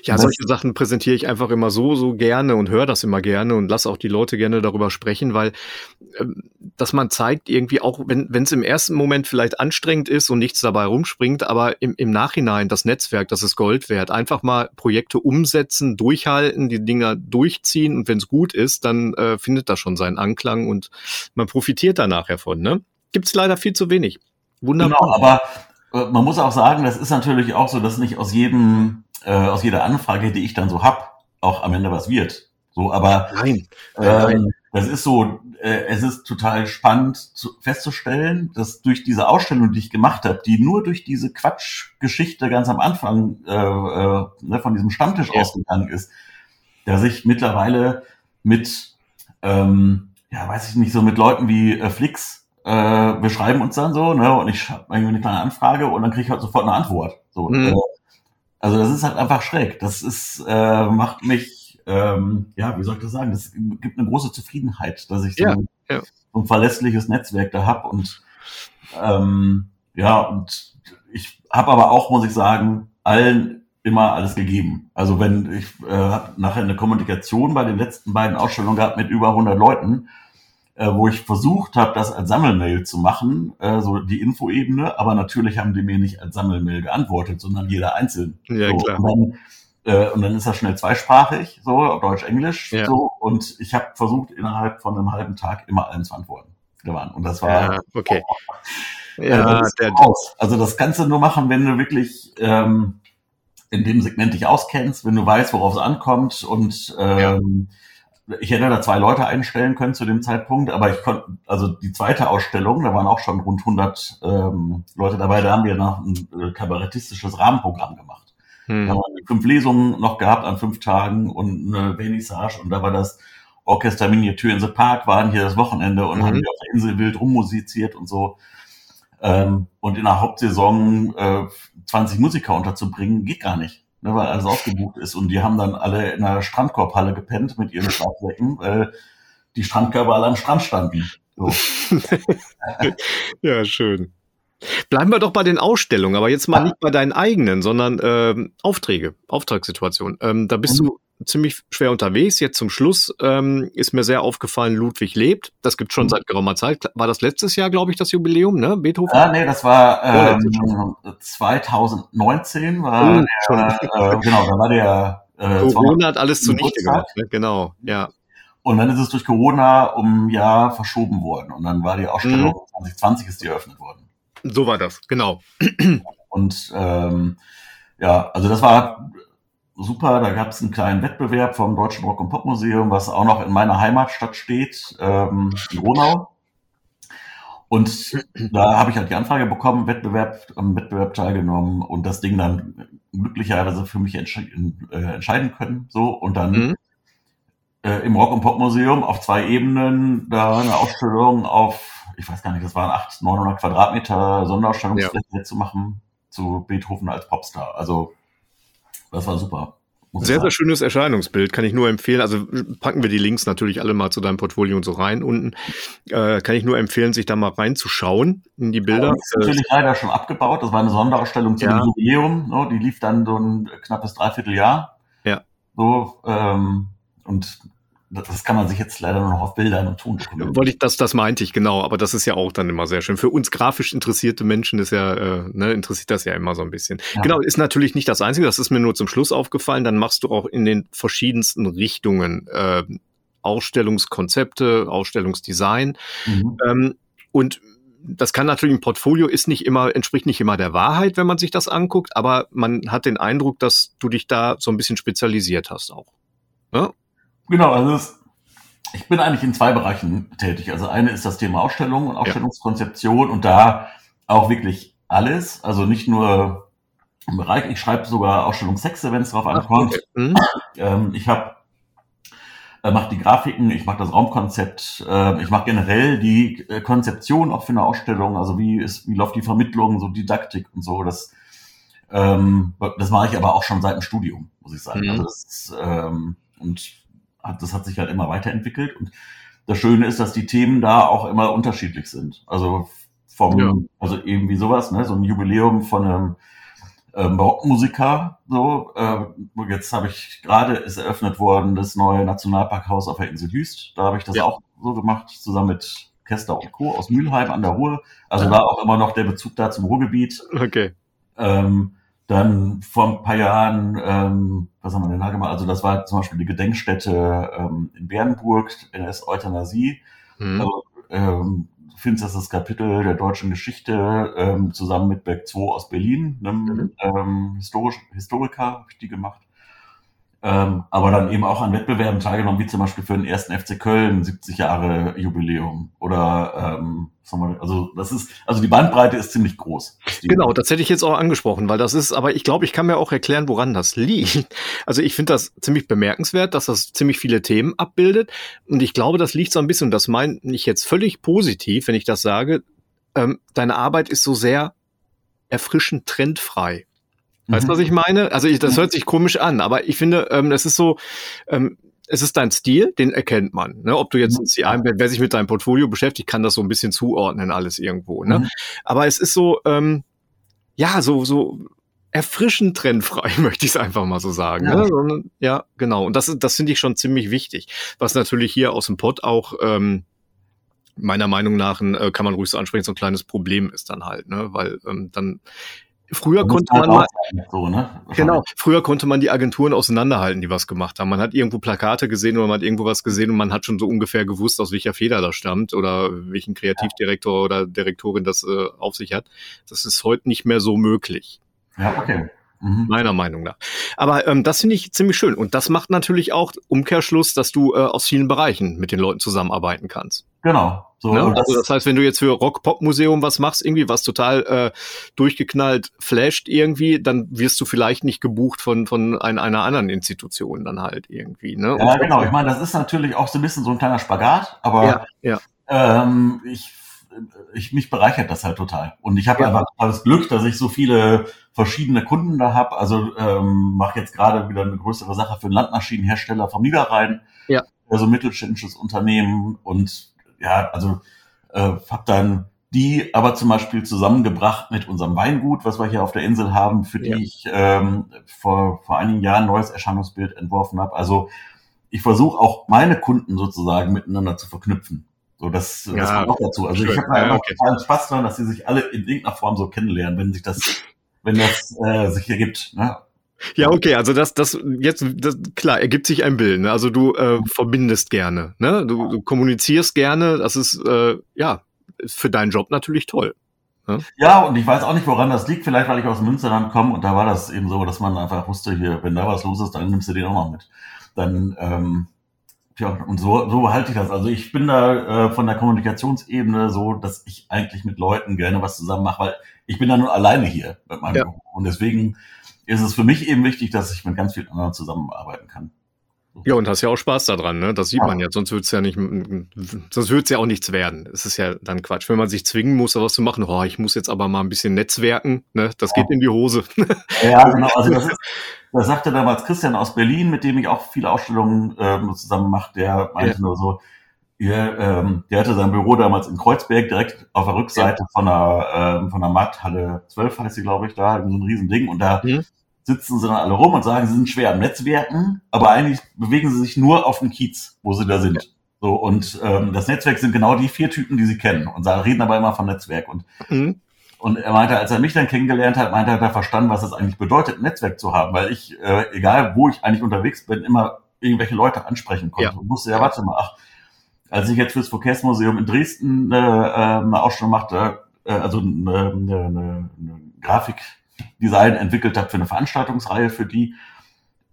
Ja, solche Sachen präsentiere ich einfach immer so, so gerne und höre das immer gerne und lasse auch die Leute gerne darüber sprechen, weil ähm, dass man zeigt irgendwie auch, wenn wenn es im ersten Moment vielleicht anstrengend ist und nichts dabei rumspringt, aber im, im Nachhinein das Netzwerk, das ist Gold wert. Einfach mal Projekte umsetzen, durchhalten, die Dinger durchziehen und wenn es gut ist, dann äh, findet das schon seinen Anklang und man profitiert da nachher von. Ne? Gibt es leider viel zu wenig. Wunderbar. Genau, aber äh, man muss auch sagen, das ist natürlich auch so, dass nicht aus jedem äh, aus jeder Anfrage, die ich dann so hab, auch am Ende was wird. So, aber nein, ähm, das ist so, äh, es ist total spannend zu, festzustellen, dass durch diese Ausstellung, die ich gemacht habe, die nur durch diese Quatschgeschichte ganz am Anfang äh, äh, ne, von diesem Stammtisch ja. ausgegangen ist, dass ich mittlerweile mit, ähm, ja, weiß ich nicht, so mit Leuten wie äh, Flix, äh, wir schreiben uns dann so, ne, und ich habe irgendwie eine kleine Anfrage und dann kriege ich halt sofort eine Antwort. So, mhm. äh, also das ist halt einfach schräg. Das ist, äh, macht mich, ähm, ja, wie soll ich das sagen? Das gibt eine große Zufriedenheit, dass ich so, ja, ein, ja. so ein verlässliches Netzwerk da hab und ähm, ja, und ich habe aber auch, muss ich sagen, allen immer alles gegeben. Also wenn ich äh, habe nachher eine Kommunikation bei den letzten beiden Ausstellungen gehabt mit über 100 Leuten äh, wo ich versucht habe, das als Sammelmail zu machen, äh, so die Infoebene, aber natürlich haben die mir nicht als Sammelmail geantwortet, sondern jeder einzeln. Ja, so, klar. Und dann, äh, und dann ist das schnell zweisprachig, so Deutsch, Englisch, Ja. so und ich habe versucht innerhalb von einem halben Tag immer allen zu antworten. Und das war Ja, okay. äh, Ja, das ist der, raus. also das kannst du nur machen, wenn du wirklich ähm, in dem Segment dich auskennst, wenn du weißt, worauf es ankommt und ähm, ich hätte da zwei Leute einstellen können zu dem Zeitpunkt, aber ich konnte, also die zweite Ausstellung, da waren auch schon rund 100 ähm, Leute dabei, da haben wir noch ein äh, kabarettistisches Rahmenprogramm gemacht. hm. Da haben wir fünf Lesungen noch gehabt an fünf Tagen und eine Vernissage und da war das Orchester Miniatur in the Park, waren hier das Wochenende und Mhm. haben hier auf der Insel wild rummusiziert und so. Ähm, und in der Hauptsaison äh, 20 Musiker unterzubringen, geht gar nicht, ne, weil alles ausgebucht ist. Und die haben dann alle in einer Strandkorbhalle gepennt mit ihren Schlafsäcken, weil die Strandkörper alle am Strand standen. So. [laughs] ja, schön. Bleiben wir doch bei den Ausstellungen, aber jetzt mal Ja. nicht bei deinen eigenen, sondern ähm, Aufträge, Auftragssituation. Ähm, da bist Mhm. du ziemlich schwer unterwegs. Jetzt zum Schluss ähm, ist mir sehr aufgefallen, Ludwig lebt. Das gibt schon Mhm. seit geraumer Zeit. War das letztes Jahr, glaube ich, das Jubiläum, ne? Beethoven? Ja, nee, das war ähm, 2019 war schon. der, äh, genau, da war der äh, Corona hat alles zunichte gemacht. Ne? Genau, ja. Und dann ist es durch Corona um ein Jahr verschoben worden. Und dann war die Ausstellung Mhm. 2020 ist die eröffnet worden. So war das, genau. Und ähm, ja, also das war super. Da gab es einen kleinen Wettbewerb vom Deutschen Rock- und Popmuseum, was auch noch in meiner Heimatstadt steht, ähm, in Gronau. Und da habe ich halt die Anfrage bekommen, Wettbewerb, am Wettbewerb teilgenommen und das Ding dann glücklicherweise für mich entsche äh, entscheiden können. So und dann Mhm. äh, im Rock- und Popmuseum auf zwei Ebenen da eine Ausstellung auf, ich weiß gar nicht, das waren 800, 900 Quadratmeter Sonderausstellungsfläche zu machen zu Beethoven als Popstar. Also das war super. Sehr, sehr schönes Erscheinungsbild, kann ich nur empfehlen. Also packen wir die Links natürlich alle mal zu deinem Portfolio und so rein unten. Äh, kann ich nur empfehlen, sich da mal reinzuschauen in die Bilder. Die ist natürlich leider schon abgebaut. Das war eine Sonderausstellung zum Ja. Jubiläum. Ne? Die lief dann so ein knappes Dreivierteljahr. Ja. So, ähm, und das kann man sich jetzt leider nur noch auf Bildern und Ton. Wollte ich, das, das meinte ich, genau, aber das ist ja auch dann immer sehr schön. Für uns grafisch interessierte Menschen ist ja, äh, ne, interessiert das ja immer so ein bisschen. Ja. Genau, ist natürlich nicht das Einzige, das ist mir nur zum Schluss aufgefallen. Dann machst du auch in den verschiedensten Richtungen äh, Ausstellungskonzepte, Ausstellungsdesign. Mhm. Ähm, und das kann natürlich ein Portfolio ist nicht immer, entspricht nicht immer der Wahrheit, wenn man sich das anguckt, aber man hat den Eindruck, dass du dich da so ein bisschen spezialisiert hast auch. Genau, also es ich bin eigentlich in zwei Bereichen tätig. Also eine ist das Thema Ausstellung und Ausstellungskonzeption ja. und da auch wirklich alles. Also nicht nur im Bereich, ich schreibe sogar Ausstellungstexte, wenn es drauf ankommt. Okay. Mhm. Ähm, ich habe äh, mache die Grafiken, ich mache das Raumkonzept, äh, ich mache generell die äh, Konzeption auch für eine Ausstellung, also wie ist, wie läuft die Vermittlung, so Didaktik und so. Das, ähm, das mache ich aber auch schon seit dem Studium, muss ich sagen. Mhm. Also das, ähm, und hat, das hat sich halt immer weiterentwickelt. Und das Schöne ist, dass die Themen da auch immer unterschiedlich sind. Also vom, ja. also irgendwie sowas, ne, so ein Jubiläum von einem ähm, Barockmusiker. So, äh, jetzt habe ich gerade ist eröffnet worden das neue Nationalparkhaus auf der Insel Hüst. Da habe ich das ja. auch so gemacht, zusammen mit Kester und Co. aus Mülheim an der Ruhr. Also ja. da auch immer noch der Bezug da zum Ruhrgebiet. Okay. Ähm, dann vor ein paar Jahren, ähm, was haben wir denn da gemacht? Also das war zum Beispiel die Gedenkstätte ähm, in Bernburg, NS Euthanasie. Mhm. Also, ähm, finsterstes Kapitel der deutschen Geschichte, ähm, zusammen mit Beck 2 aus Berlin, einem mhm. ähm, Historisch, Historiker, habe ich die gemacht. Ähm, aber dann eben auch an Wettbewerben teilgenommen, wie zum Beispiel für den ersten FC Köln 70 Jahre Jubiläum. Oder ähm, also das ist, also die Bandbreite ist ziemlich groß. Genau, das hätte ich jetzt auch angesprochen, weil das ist, aber ich glaube, ich kann mir auch erklären, woran das liegt. [laughs] Also ich finde das ziemlich bemerkenswert, dass das ziemlich viele Themen abbildet. Und ich glaube, das liegt so ein bisschen, das meine ich jetzt völlig positiv, wenn ich das sage, ähm, deine Arbeit ist so sehr erfrischend trendfrei. Weißt du, was mhm. ich meine? Also ich, das hört sich komisch an, aber ich finde, ähm, es ist so, ähm, es ist dein Stil, den erkennt man. Ne? Ob du jetzt ein CI, wer sich mit deinem Portfolio beschäftigt, kann das so ein bisschen zuordnen, alles irgendwo. Ne? Mhm. Aber es ist so, ähm, ja, so, so erfrischend trendfrei, [laughs] möchte ich es einfach mal so sagen. Ja, ne? ja genau. Und das, das finde ich schon ziemlich wichtig. Was natürlich hier aus dem Pod auch ähm, meiner Meinung nach, äh, kann man ruhig so ansprechen, so ein kleines Problem ist dann halt, ne? Weil ähm, dann Früher konnte man mal, so, ne? genau, früher konnte man die Agenturen auseinanderhalten, die was gemacht haben. Man hat irgendwo Plakate gesehen oder man hat irgendwo was gesehen und man hat schon so ungefähr gewusst, aus welcher Feder das stammt oder welchen Kreativdirektor oder Direktorin das äh, auf sich hat. Das ist heute nicht mehr so möglich. Ja, okay. Mhm. Meiner Meinung nach. Aber ähm, das finde ich ziemlich schön. Und das macht natürlich auch Umkehrschluss, dass du äh, aus vielen Bereichen mit den Leuten zusammenarbeiten kannst. Genau. So, ne? also das heißt, wenn du jetzt für Rock-Pop-Museum was machst, irgendwie was total äh, durchgeknallt flasht irgendwie, dann wirst du vielleicht nicht gebucht von, von ein, einer anderen Institution dann halt irgendwie. Ne? Ja, genau. Ich meine, das ist natürlich auch so ein bisschen so ein kleiner Spagat, aber ja, ja. Ähm, ich ich, mich bereichert das halt total. Und ich habe ja. einfach das Glück, dass ich so viele verschiedene Kunden da habe. Also ähm, mache jetzt gerade wieder eine größere Sache für einen Landmaschinenhersteller vom Niederrhein. Ja. Also mittelständisches Unternehmen. Und ja, also äh, habe dann die aber zum Beispiel zusammengebracht mit unserem Weingut, was wir hier auf der Insel haben, für die ja. ich ähm, vor, vor einigen Jahren ein neues Erscheinungsbild entworfen habe. Also ich versuche auch meine Kunden sozusagen miteinander zu verknüpfen. So, das, ja, das kommt auch dazu. Also schön. ich habe da ja, okay. totalen Spaß daran, dass sie sich alle in irgendeiner Form so kennenlernen, wenn sich das, wenn das äh, sich ergibt. Ne? Ja, okay, also das, das jetzt, das, klar, ergibt sich ein Bild. Ne? Also du äh, verbindest gerne, ne? Du, du kommunizierst gerne. Das ist äh, ja für deinen Job natürlich toll. Ne? Ja, und ich weiß auch nicht, woran das liegt. Vielleicht, weil ich aus Münsterland komme und da war das eben so, dass man einfach wusste, hier, wenn da was los ist, dann nimmst du den auch mal mit. Dann ähm, ja, und so, so halte ich das. Also ich bin da äh, von der Kommunikationsebene so, dass ich eigentlich mit Leuten gerne was zusammen mache, weil ich bin da nur alleine hier mit meinem ja. Und deswegen ist es für mich eben wichtig, dass ich mit ganz vielen anderen zusammenarbeiten kann. Ja, und hast ja auch Spaß daran, ne? Das sieht ja. man ja, sonst wird's ja nicht, sonst wird's ja auch nichts werden. Es ist ja dann Quatsch. Wenn man sich zwingen muss, was zu machen, oh, ich muss jetzt aber mal ein bisschen netzwerken, ne? Das ja. geht in die Hose. Ja, genau. Also das, ist, das sagte damals Christian aus Berlin, mit dem ich auch viele Ausstellungen ähm, zusammen mache, der meinte ja. nur so, ja, ähm, der hatte sein Büro damals in Kreuzberg, direkt auf der Rückseite von der, ähm, von der Markthalle 12 heißt sie, glaube ich, da, so ein Riesending. Und da mhm sitzen sie dann alle rum und sagen, sie sind schwer am Netzwerken, aber eigentlich bewegen sie sich nur auf dem Kiez, wo sie da sind. So, und ähm, das Netzwerk sind genau die vier Typen, die sie kennen und sagen, reden aber immer vom Netzwerk. Und, mhm. und er meinte, als er mich dann kennengelernt hat, meinte er, hat er verstanden, was es eigentlich bedeutet, ein Netzwerk zu haben, weil ich, äh, egal wo ich eigentlich unterwegs bin, immer irgendwelche Leute ansprechen konnte. Ja. Und wusste, ja, warte mal, ach, als ich jetzt fürs Verkehrsmuseum in Dresden äh, äh, eine Ausstellung machte, äh, also eine, eine, eine, eine Grafik Design entwickelt habe für eine Veranstaltungsreihe für die.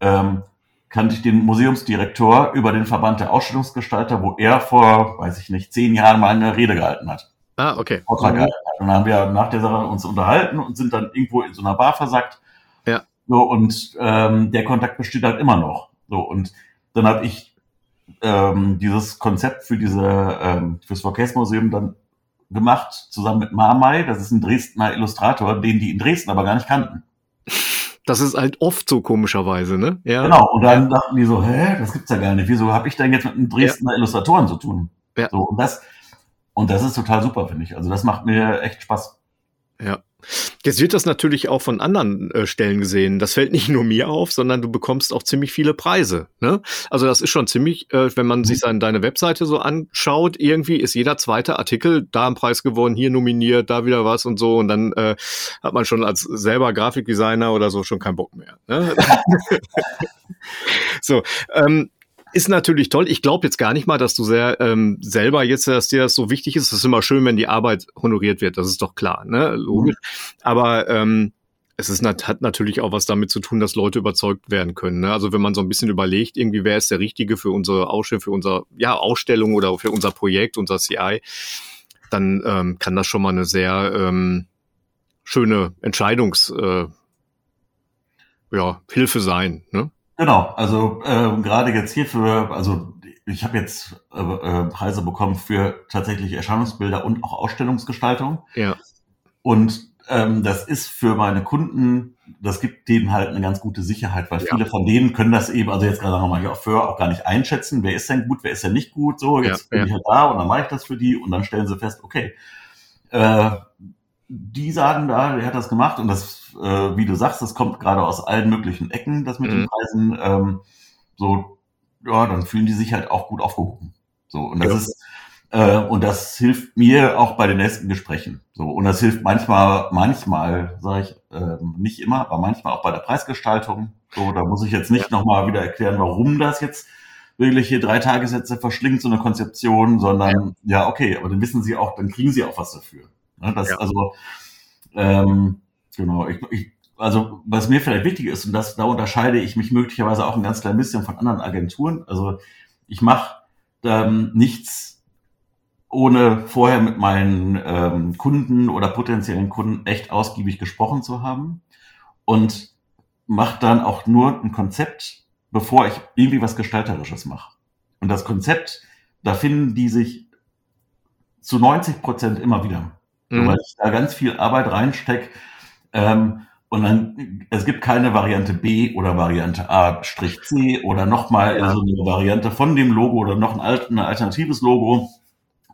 Ähm, kannte ich den Museumsdirektor über den Verband der Ausstellungsgestalter, wo er vor, weiß ich nicht, zehn Jahren mal eine Rede gehalten hat. Ah, okay. Vortrag mhm. Und dann haben wir nach der Sache uns unterhalten und sind dann irgendwo in so einer Bar versackt. Ja. So, und ähm, der Kontakt besteht halt immer noch. So, und dann habe ich ähm, dieses Konzept für diese ähm, fürs Verkehrsmuseum dann gemacht, zusammen mit Marmai. Das ist ein Dresdner Illustrator, den die in Dresden aber gar nicht kannten. Das ist halt oft so komischerweise, ne? Ja. Genau. Und dann dachten die so, hä, das gibt's ja gar nicht. Wieso habe ich denn jetzt mit einem Dresdner ja. Illustratoren zu tun? Ja. So, und das, und das ist total super, finde ich. Also das macht mir echt Spaß. Ja. Jetzt wird das natürlich auch von anderen äh, Stellen gesehen. Das fällt nicht nur mir auf, sondern du bekommst auch ziemlich viele Preise. Ne? Also das ist schon ziemlich, äh, wenn man mhm. sich seine, deine Webseite so anschaut, irgendwie ist jeder zweite Artikel da ein Preis gewonnen, hier nominiert, da wieder was und so. Und dann äh, hat man schon als selber Grafikdesigner oder so schon keinen Bock mehr. Ne? [laughs] so, ähm, ist natürlich toll. Ich glaube jetzt gar nicht mal, dass du sehr ähm, selber jetzt, dass dir das so wichtig ist. Es ist immer schön, wenn die Arbeit honoriert wird. Das ist doch klar, ne? Logisch. Mhm. Aber ähm, es ist, hat natürlich auch was damit zu tun, dass Leute überzeugt werden können. Ne? Also wenn man so ein bisschen überlegt, irgendwie wer ist der Richtige für unsere Ausstellung, für unser ja Ausstellung oder für unser Projekt, unser CI, dann ähm, kann das schon mal eine sehr ähm, schöne Entscheidungs äh, ja, Hilfe sein. Ne? Genau, also äh, gerade jetzt hier für, also ich habe jetzt äh, äh, Preise bekommen für tatsächlich Erscheinungsbilder und auch Ausstellungsgestaltung. Ja. Und ähm, das ist für meine Kunden, das gibt denen halt eine ganz gute Sicherheit, weil ja. viele von denen können das eben, also jetzt gerade nochmal hier auch für, auch gar nicht einschätzen, wer ist denn gut, wer ist denn nicht gut, so, jetzt ja, bin ja. ich halt da und dann mache ich das für die und dann stellen sie fest, okay, äh, die sagen da, der hat das gemacht und das, äh, wie du sagst, das kommt gerade aus allen möglichen Ecken, das mit mhm. den Preisen. Ähm, so, ja, dann fühlen die sich halt auch gut aufgehoben. So, und das ja. ist, äh, und das hilft mir auch bei den nächsten Gesprächen. So, und das hilft manchmal, manchmal, sage ich, äh, nicht immer, aber manchmal auch bei der Preisgestaltung. So, da muss ich jetzt nicht ja. nochmal wieder erklären, warum das jetzt wirklich hier drei Tagessätze verschlingt, so eine Konzeption, sondern ja. ja, okay, aber dann wissen sie auch, dann kriegen sie auch was dafür. Ne, das, ja. Also, ähm, genau, ich, ich, also was mir vielleicht wichtig ist, und das, da unterscheide ich mich möglicherweise auch ein ganz klein bisschen von anderen Agenturen. Also ich mache ähm, nichts, ohne vorher mit meinen ähm, Kunden oder potenziellen Kunden echt ausgiebig gesprochen zu haben. Und mache dann auch nur ein Konzept, bevor ich irgendwie was Gestalterisches mache. Und das Konzept, da finden die sich zu 90 Prozent immer wieder mhm. weil ich da ganz viel Arbeit reinstecke. Ähm, und dann, es gibt keine Variante B oder Variante A-C oder nochmal ja. so eine Variante von dem Logo oder noch ein, alt, ein alternatives Logo.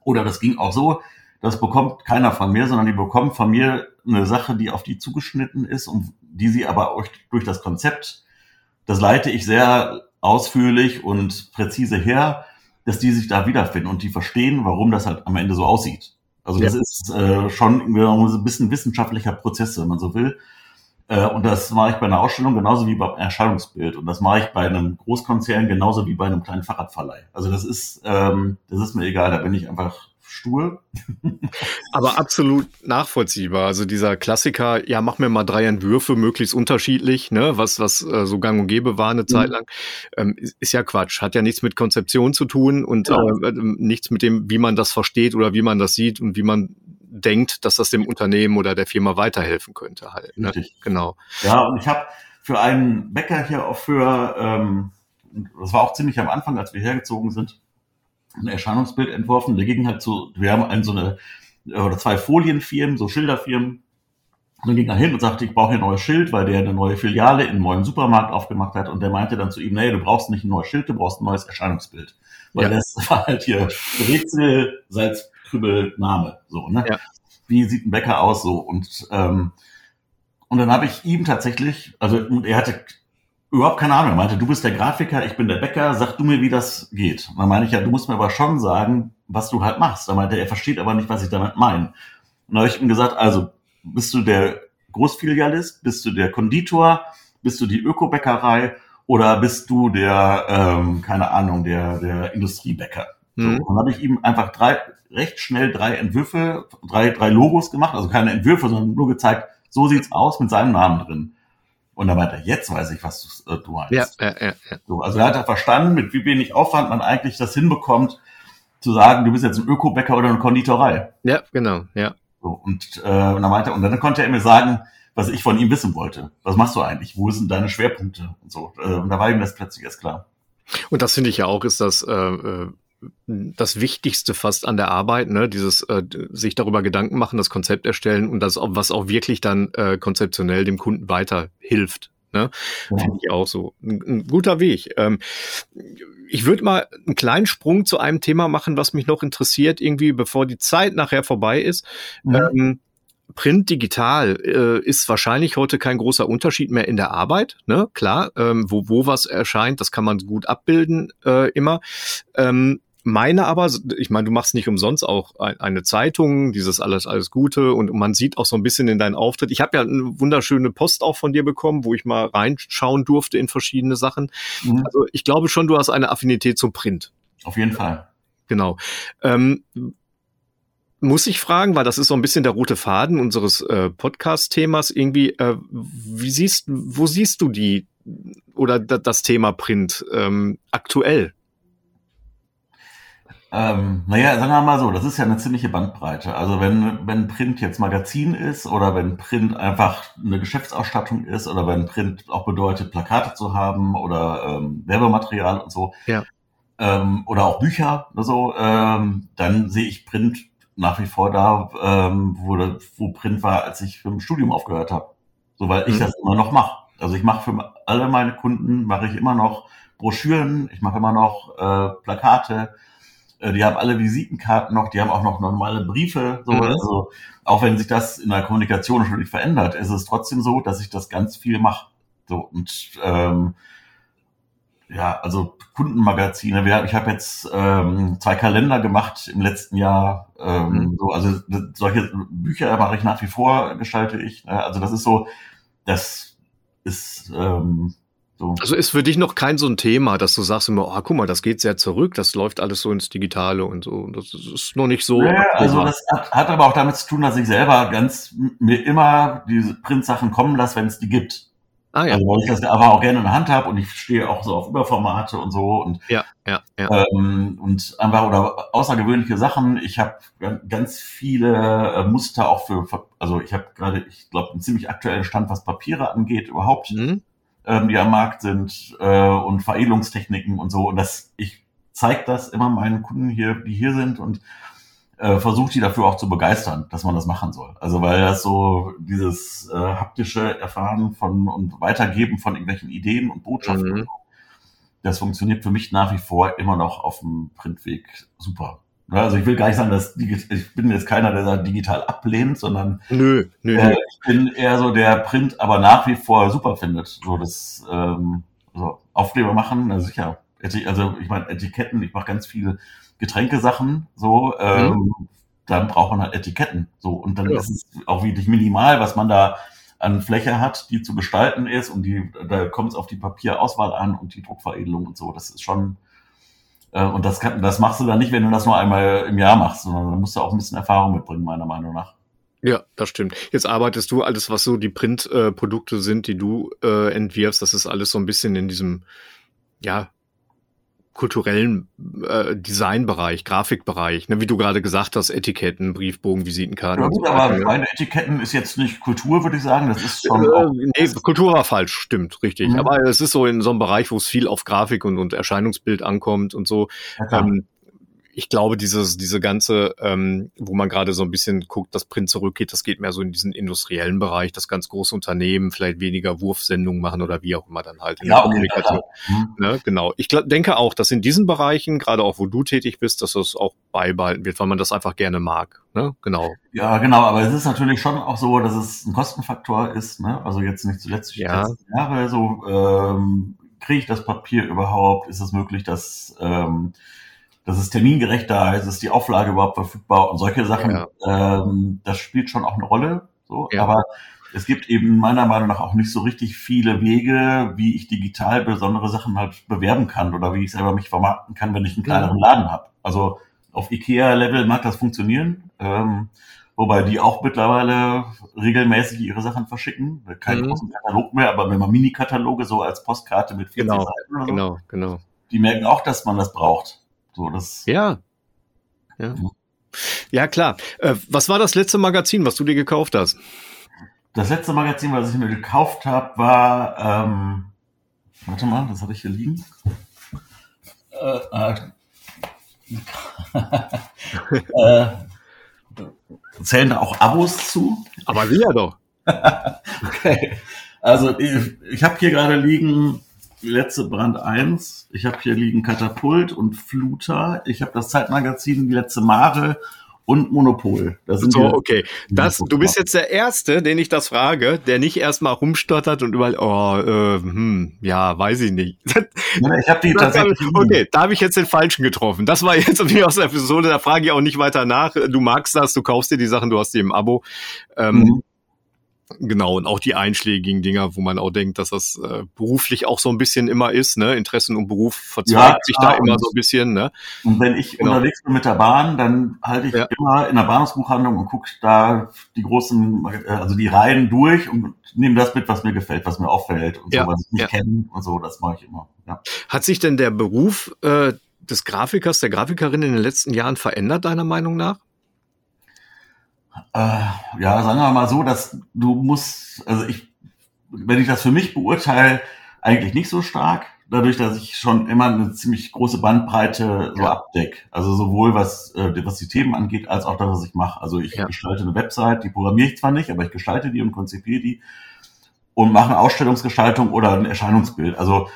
Oder das ging auch so, das bekommt keiner von mir, sondern die bekommen von mir eine Sache, die auf die zugeschnitten ist und die sie aber durch das Konzept, das leite ich sehr ausführlich und präzise her, dass die sich da wiederfinden und die verstehen, warum das halt am Ende so aussieht. Also das ja. ist äh, schon ein bisschen wissenschaftlicher Prozess, wenn man so will. Äh, und das mache ich bei einer Ausstellung genauso wie beim Erscheinungsbild. Und das mache ich bei einem Großkonzern genauso wie bei einem kleinen Fahrradverleih. Also das ist, ähm, das ist mir egal, da bin ich einfach stur. Aber absolut nachvollziehbar. Also dieser Klassiker, ja, mach mir mal drei Entwürfe, möglichst unterschiedlich, ne, was, was äh, so gang und gäbe war eine mhm. Zeit lang, ähm, ist, ist, ja Quatsch. Hat ja nichts mit Konzeption zu tun und ja. äh, nichts mit dem, wie man das versteht oder wie man das sieht und wie man denkt, dass das dem Unternehmen oder der Firma weiterhelfen könnte halt. Ne? Genau. Ja, und ich habe für einen Bäcker hier auch für, ähm, das war auch ziemlich am Anfang, als wir hergezogen sind, ein Erscheinungsbild entworfen. Der ging halt so, wir haben ein, so eine oder zwei Folienfirmen, so Schilderfirmen. Und dann ging er hin und sagte, ich brauche hier ein neues Schild, weil der eine neue Filiale in einem neuen Supermarkt aufgemacht hat. Und der meinte dann zu ihm, nee, du brauchst nicht ein neues Schild, du brauchst ein neues Erscheinungsbild. Weil ja. das war halt hier Rätsel, Salzkrübel, Name. So, ne? Ja. Wie sieht ein Bäcker aus? So. Und, ähm, und dann habe ich ihm tatsächlich, also er hatte überhaupt keine Ahnung. Er meinte, du bist der Grafiker, ich bin der Bäcker, sag du mir, wie das geht. Und dann meine ich, ja, du musst mir aber schon sagen, was du halt machst. Da meinte er, er versteht aber nicht, was ich damit meine. Und dann habe ich ihm gesagt, also bist du der Großfilialist, bist du der Konditor, bist du die Ökobäckerei oder bist du der, ähm, keine Ahnung, der, der Industriebäcker? Mhm. So, und dann habe ich ihm einfach drei, recht schnell drei Entwürfe, drei, drei Logos gemacht, also keine Entwürfe, sondern nur gezeigt, so sieht's aus mit seinem Namen drin. Und dann meinte er, jetzt weiß ich, was du, äh, du meinst. Ja, ja, ja, ja. So, also er hat er verstanden, mit wie wenig Aufwand man eigentlich das hinbekommt, zu sagen, du bist jetzt ein Öko-Bäcker oder eine Konditorei. Ja, genau, ja. So, und, äh, und, dann meinte, und dann konnte er mir sagen, was ich von ihm wissen wollte. Was machst du eigentlich? Wo sind deine Schwerpunkte? Und so. Äh, und da war ihm das plötzlich erst klar. Und das finde ich ja auch, ist das äh, äh, das Wichtigste fast an der Arbeit, ne? Dieses äh, sich darüber Gedanken machen, das Konzept erstellen und das, was auch wirklich dann äh, konzeptionell dem Kunden weiterhilft. Ne? Ja. Finde ich auch so. Ein, ein guter Weg. Ähm, ich würde mal einen kleinen Sprung zu einem Thema machen, was mich noch interessiert, irgendwie bevor die Zeit nachher vorbei ist. Mhm. Ähm, Print digital äh, ist wahrscheinlich heute kein großer Unterschied mehr in der Arbeit. Ne? Klar, ähm, wo, wo was erscheint, das kann man gut abbilden äh, immer. Ähm, meine aber, ich meine, du machst nicht umsonst auch eine Zeitung, dieses alles, alles Gute und man sieht auch so ein bisschen in deinen Auftritt. Ich habe ja eine wunderschöne Post auch von dir bekommen, wo ich mal reinschauen durfte in verschiedene Sachen. Mhm. Also ich glaube schon, du hast eine Affinität zum Print. Auf jeden Fall. Genau. Ähm, muss ich fragen, weil das ist so ein bisschen der rote Faden unseres äh, Podcast-Themas irgendwie, äh, wie siehst, wo siehst du die oder das Thema Print ähm, aktuell? Ähm, naja, sagen wir mal so, das ist ja eine ziemliche Bandbreite. Also wenn, wenn Print jetzt Magazin ist oder wenn Print einfach eine Geschäftsausstattung ist oder wenn Print auch bedeutet, Plakate zu haben oder ähm, Werbematerial und so, ja. ähm, oder auch Bücher oder so, ähm, dann sehe ich Print nach wie vor da, ähm, wo, wo Print war, als ich im Studium aufgehört habe. So, weil ich mhm. das immer noch mache. Also ich mache für alle meine Kunden, mache ich immer noch Broschüren, ich mache immer noch äh, Plakate, äh, die haben alle Visitenkarten noch, die haben auch noch normale Briefe. So, mhm. Also auch wenn sich das in der Kommunikation natürlich verändert, ist es trotzdem so, dass ich das ganz viel mache. So und ähm, ja, also Kundenmagazine. Wir, ich habe jetzt ähm, zwei Kalender gemacht im letzten Jahr. Ähm, mhm. so, also solche Bücher mache ich nach wie vor, gestalte ich. Ne? Also das ist so, das ist ähm, so. Also ist für dich noch kein so ein Thema, dass du sagst immer, oh, guck mal, das geht sehr zurück, das läuft alles so ins Digitale und so. Das ist noch nicht so. Ja, also das hat, hat, aber auch damit zu tun, dass ich selber ganz mir immer diese Printsachen kommen lasse, wenn es die gibt. Ah, ja. Also weil ich das aber auch gerne in der Hand habe und ich stehe auch so auf Überformate und so und ja, ja, ja. Ähm, und einfach oder außergewöhnliche Sachen. Ich habe ganz viele äh, Muster auch für, also ich habe gerade, ich glaube, einen ziemlich aktuellen Stand, was Papiere angeht überhaupt. Mhm ähm, die am Markt sind äh, und Veredelungstechniken und so. Und das, ich zeige das immer meinen Kunden hier, die hier sind und äh, versuche die dafür auch zu begeistern, dass man das machen soll. Also weil das so dieses äh, haptische Erfahren von und Weitergeben von irgendwelchen Ideen und Botschaften, mhm. das funktioniert für mich nach wie vor immer noch auf dem Printweg super. Also ich will gar nicht sagen, dass ich bin jetzt keiner, der sagt, digital ablehnt, sondern nö, nö, äh, ich bin eher so der Print, aber nach wie vor super findet. So das ähm, so Aufkleber machen, also sicher. Also ich meine Etiketten, ich mache ganz viele Getränkesachen, so ähm, mhm. dann braucht man halt Etiketten. So und dann ja. ist es auch wirklich minimal, was man da an Fläche hat, die zu gestalten ist und die da kommt es auf die Papierauswahl an und die Druckveredelung und so. Das ist schon und das, kann, das machst du dann nicht, wenn du das nur einmal im Jahr machst, sondern da musst du auch ein bisschen Erfahrung mitbringen, meiner Meinung nach. Ja, das stimmt. Jetzt arbeitest du alles, was so die Printprodukte äh, sind, die du äh, entwirfst, das ist alles so ein bisschen in diesem, ja, kulturellen äh, Designbereich, Grafikbereich, ne, wie du gerade gesagt hast, Etiketten, Briefbogen, Visitenkarten. Ja, gut, so aber meine Etiketten ist jetzt nicht Kultur, würde ich sagen. Das ist schon. Äh, nee, Kultur war falsch, stimmt, richtig. Mhm. Aber es ist so in so einem Bereich, wo es viel auf Grafik und, und Erscheinungsbild ankommt und so. Ja, ähm, ich glaube, dieses, diese ganze, ähm, wo man gerade so ein bisschen guckt, dass Print zurückgeht, das geht mehr so in diesen industriellen Bereich, dass ganz große Unternehmen vielleicht weniger Wurfsendungen machen oder wie auch immer dann halt in ja, der Kommunikation. Mhm. Ne, genau. Ich denke auch, dass in diesen Bereichen, gerade auch wo du tätig bist, dass das auch beibehalten wird, weil man das einfach gerne mag. Ne? Genau. Ja, genau, aber es ist natürlich schon auch so, dass es ein Kostenfaktor ist, ne? Also jetzt nicht zuletzt die ja. Jahre so, ähm, kriege ich das Papier überhaupt? Ist es möglich, dass ähm, das ist termingerecht da, ist es die Auflage überhaupt verfügbar und solche Sachen, ja. ähm, das spielt schon auch eine Rolle. So, ja. aber es gibt eben meiner Meinung nach auch nicht so richtig viele Wege, wie ich digital besondere Sachen halt bewerben kann oder wie ich selber mich vermarkten kann, wenn ich einen kleineren Laden habe. Also auf IKEA-Level mag das funktionieren. Ähm, wobei die auch mittlerweile regelmäßig ihre Sachen verschicken. Kein mhm. großen Katalog mehr, aber wenn man Mini-Kataloge so als Postkarte mit 40 genau, Seiten oder so, genau, genau. die merken auch, dass man das braucht. So, das, ja. Ja. Ja, klar. Äh, was war das letzte Magazin, was du dir gekauft hast? Das letzte Magazin, was ich mir gekauft habe, war, ähm, warte mal, das habe ich hier liegen. Äh, äh, [laughs] äh, zählen da auch Abos zu? Aber wir doch. [laughs] okay. Also ich, ich habe hier gerade liegen letzte Brand 1, ich habe hier liegen Katapult und Fluter, ich habe das Zeitmagazin, die letzte Mare und Monopol. Das sind so, okay. Das, du bist jetzt der Erste, den ich das frage, der nicht erstmal rumstottert und überall, oh, äh, hm, ja, weiß ich nicht. [laughs] ich habe die tatsächlich. okay, da habe ich jetzt den Falschen getroffen. Das war jetzt wie [laughs] aus der Episode, da frage ich auch nicht weiter nach. Du magst das, du kaufst dir die Sachen, du hast die im Abo. Ähm, mhm. Genau, und auch die einschlägigen Dinger, wo man auch denkt, dass das äh, beruflich auch so ein bisschen immer ist, ne? Interessen und Beruf verzweigt ja, sich da immer so ein bisschen, ne? Und wenn ich genau. unterwegs bin mit der Bahn, dann halte ich ja. immer in der Bahnhofsbuchhandlung und gucke da die großen, äh, also die Reihen durch und nehme das mit, was mir gefällt, was mir auffällt und ja. so, was ich nicht ja. kenne und so, das mache ich immer. Ja. Hat sich denn der Beruf äh, des Grafikers, der Grafikerin in den letzten Jahren verändert, deiner Meinung nach? Äh, ja, sagen wir mal so, dass du musst, also ich, wenn ich das für mich beurteile, eigentlich nicht so stark, dadurch, dass ich schon immer eine ziemlich große Bandbreite so ja. abdeck. Also sowohl was, äh, was die Themen angeht, als auch das, was ich mache. Also ich ja. gestalte eine Website, die programmiere ich zwar nicht, aber ich gestalte die und konzipiere die und mache eine Ausstellungsgestaltung oder ein Erscheinungsbild. Also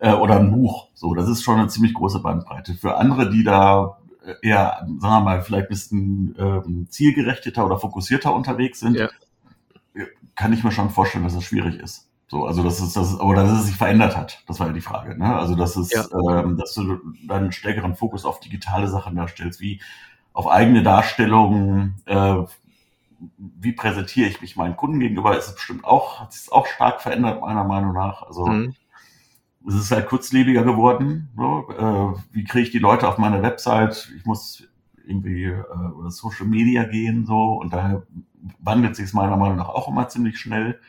äh, oder ein Buch. So, das ist schon eine ziemlich große Bandbreite. Für andere, die da eher, sagen wir mal, vielleicht ein bisschen ähm, zielgerichteter oder fokussierter unterwegs sind, ja. kann ich mir schon vorstellen, dass es schwierig ist. So, also dass es, dass es, oder dass es sich verändert hat. Das war ja die Frage. Ne? Also dass es, ja. ähm, dass du dann einen stärkeren Fokus auf digitale Sachen darstellst, wie auf eigene Darstellungen, äh, wie präsentiere ich mich meinen Kunden gegenüber, ist es bestimmt auch, hat sich auch stark verändert, meiner Meinung nach. Also mhm es ist halt kurzlebiger geworden. So. Äh, wie kriege ich die Leute auf meine Website? Ich muss irgendwie äh, oder Social Media gehen so und daher wandelt sich es meiner Meinung nach auch immer ziemlich schnell.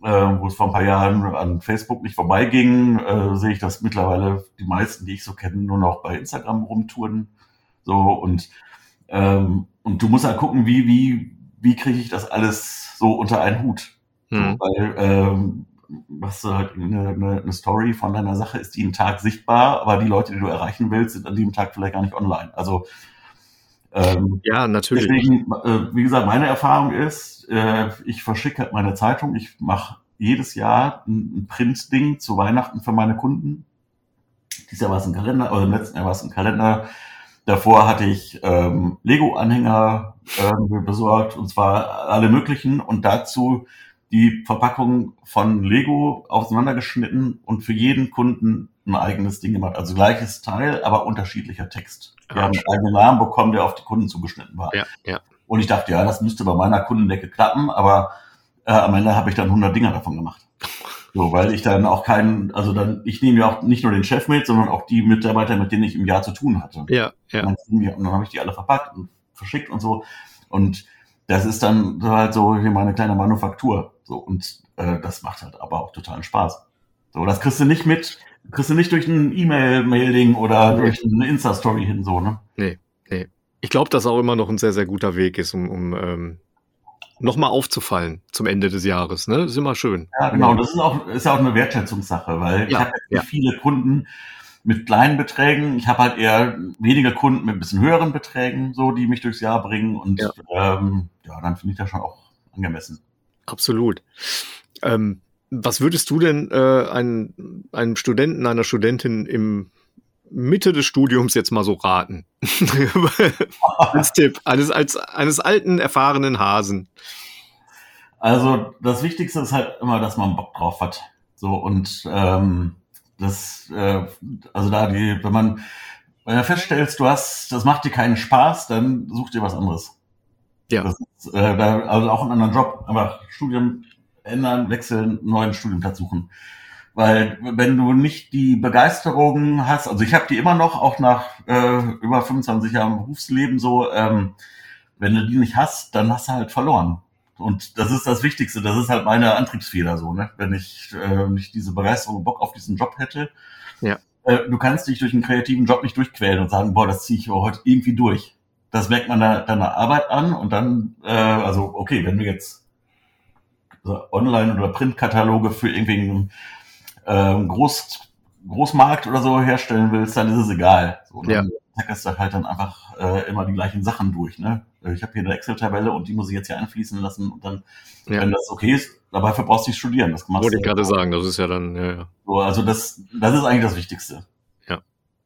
Äh, wo es vor ein paar Jahren an Facebook nicht vorbeiging, äh, sehe ich, dass mittlerweile die meisten, die ich so kenne, nur noch bei Instagram rumtouren. So und ähm, und du musst halt gucken, wie wie wie kriege ich das alles so unter einen Hut? Hm. So, weil ähm, was halt eine, eine, eine Story von deiner Sache ist, die einen Tag sichtbar, aber die Leute, die du erreichen willst, sind an dem Tag vielleicht gar nicht online. Also ähm, ja, natürlich. Deswegen, äh, wie gesagt, meine Erfahrung ist, äh, ich verschicke halt meine Zeitung, ich mache jedes Jahr ein, ein Print-Ding zu Weihnachten für meine Kunden. Dieses Jahr war es ein Kalender, oder im letzten Jahr war es ein Kalender. Davor hatte ich ähm, Lego-Anhänger äh, besorgt, und zwar alle möglichen. Und dazu die Verpackung von Lego auseinandergeschnitten und für jeden Kunden ein eigenes Ding gemacht. Also gleiches Teil, aber unterschiedlicher Text. Die ja, haben einen eigenen Namen bekommen, der auf die Kunden zugeschnitten war. Ja, ja. Und ich dachte, ja, das müsste bei meiner Kundendecke klappen, aber äh, am Ende habe ich dann 100 Dinger davon gemacht. So, weil ich dann auch keinen, also dann, ich nehme ja auch nicht nur den Chef mit, sondern auch die Mitarbeiter, mit denen ich im Jahr zu tun hatte. Ja, ja. Und dann, dann habe ich die alle verpackt und verschickt und so. Und das ist dann halt so wie meine kleine Manufaktur. So, und äh, das macht halt aber auch totalen Spaß. So, das kriegst du nicht mit, kriegst du nicht durch ein E-Mail-Mailing oder nee. durch eine Insta-Story hin, so, ne? Nee, nee. Ich glaube, dass auch immer noch ein sehr, sehr guter Weg ist, um, um ähm, nochmal aufzufallen zum Ende des Jahres, ne? Das ist immer schön. Ja, genau. Das ist auch, ist ja auch eine Wertschätzungssache, weil ja, ich habe ja viele Kunden, mit kleinen Beträgen. Ich habe halt eher weniger Kunden mit ein bisschen höheren Beträgen, so die mich durchs Jahr bringen. Und ja, ähm, ja dann finde ich das schon auch angemessen. Absolut. Ähm, was würdest du denn äh, einem, einem Studenten, einer Studentin im Mitte des Studiums jetzt mal so raten? [laughs] als Tipp, eines, als eines alten, erfahrenen Hasen. Also das Wichtigste ist halt immer, dass man Bock drauf hat. So und ähm, das, äh, also da die, wenn man, wenn du feststellst, du hast, das macht dir keinen Spaß, dann such dir was anderes. Ja. Das ist, äh, also auch einen anderen Job, aber Studium ändern, wechseln, neuen Studienplatz suchen. Weil wenn du nicht die Begeisterung hast, also ich habe die immer noch, auch nach äh, über 25 Jahren Berufsleben so, ähm, Wenn du die nicht hast, dann hast du halt verloren. Und das ist das Wichtigste, das ist halt meine Antriebsfeder so, ne? Wenn ich äh, nicht diese Begeisterung, Bock auf diesen Job hätte. Ja. Äh, du kannst dich durch einen kreativen Job nicht durchquälen und sagen, boah, das ziehe ich heute irgendwie durch. Das merkt man da deiner Arbeit an und dann, äh, also okay, wenn du jetzt Online- oder Printkataloge für irgendwie einen äh, Groß, Großmarkt oder so herstellen willst, dann ist es egal. So, dann ja. tackerst du halt dann einfach äh, immer die gleichen Sachen durch. Ne? Ich habe hier eine Excel-Tabelle und die muss ich jetzt hier einfließen lassen und dann, ja. wenn das okay ist, dabei brauchst du nicht studieren. Das machst Wollte ich gerade sagen, das ist ja dann, ja, ja. So, also das, das ist eigentlich das Wichtigste. Ja.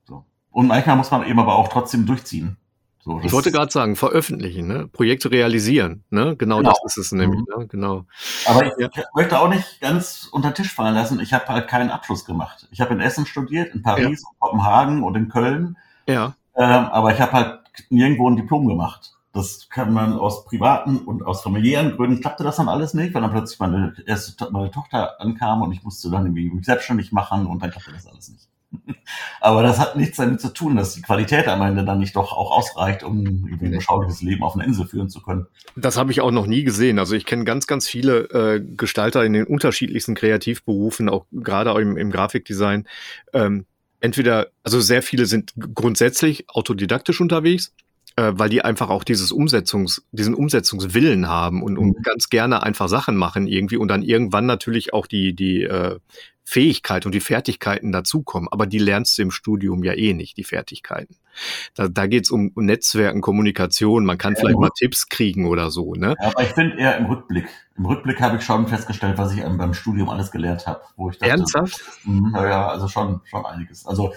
So. Und manchmal muss man eben aber auch trotzdem durchziehen. So, ich wollte gerade sagen, veröffentlichen, ne? Projekte realisieren, ne? Genau, genau. das ist es nämlich, mhm. ne? genau. Aber ich ja. möchte auch nicht ganz unter Tisch fallen lassen, ich habe halt keinen Abschluss gemacht. Ich habe in Essen studiert, in Paris, ja. in Kopenhagen und in Köln. Ja. Ähm, aber ich habe halt nirgendwo ein Diplom gemacht. Das kann man aus privaten und aus familiären Gründen klappte das dann alles nicht, weil dann plötzlich meine erste meine Tochter ankam und ich musste dann irgendwie mich selbstständig machen und dann klappte das alles nicht. [laughs] Aber das hat nichts damit zu tun, dass die Qualität am Ende dann nicht doch auch ausreicht, um irgendwie ein beschauliches Leben auf einer Insel führen zu können. Das habe ich auch noch nie gesehen. Also ich kenne ganz, ganz viele äh, Gestalter in den unterschiedlichsten Kreativberufen, auch gerade im, im Grafikdesign. Ähm, entweder, also sehr viele sind grundsätzlich autodidaktisch unterwegs äh, weil die einfach auch dieses Umsetzungs, diesen Umsetzungswillen haben und, und mhm. ganz gerne einfach Sachen machen irgendwie und dann irgendwann natürlich auch die, die äh, Fähigkeit und die Fertigkeiten dazukommen. Aber die lernst du im Studium ja eh nicht, die Fertigkeiten. Da, da geht es um, Netzwerken, Kommunikation, man kann ja, vielleicht mal Tipps kriegen oder so. Ne? Ja, aber ich finde eher im Rückblick. Im Rückblick habe ich schon festgestellt, was ich beim Studium alles gelernt habe. Wo ich dachte, Ernsthaft? Mh, ja, also schon, schon einiges. Also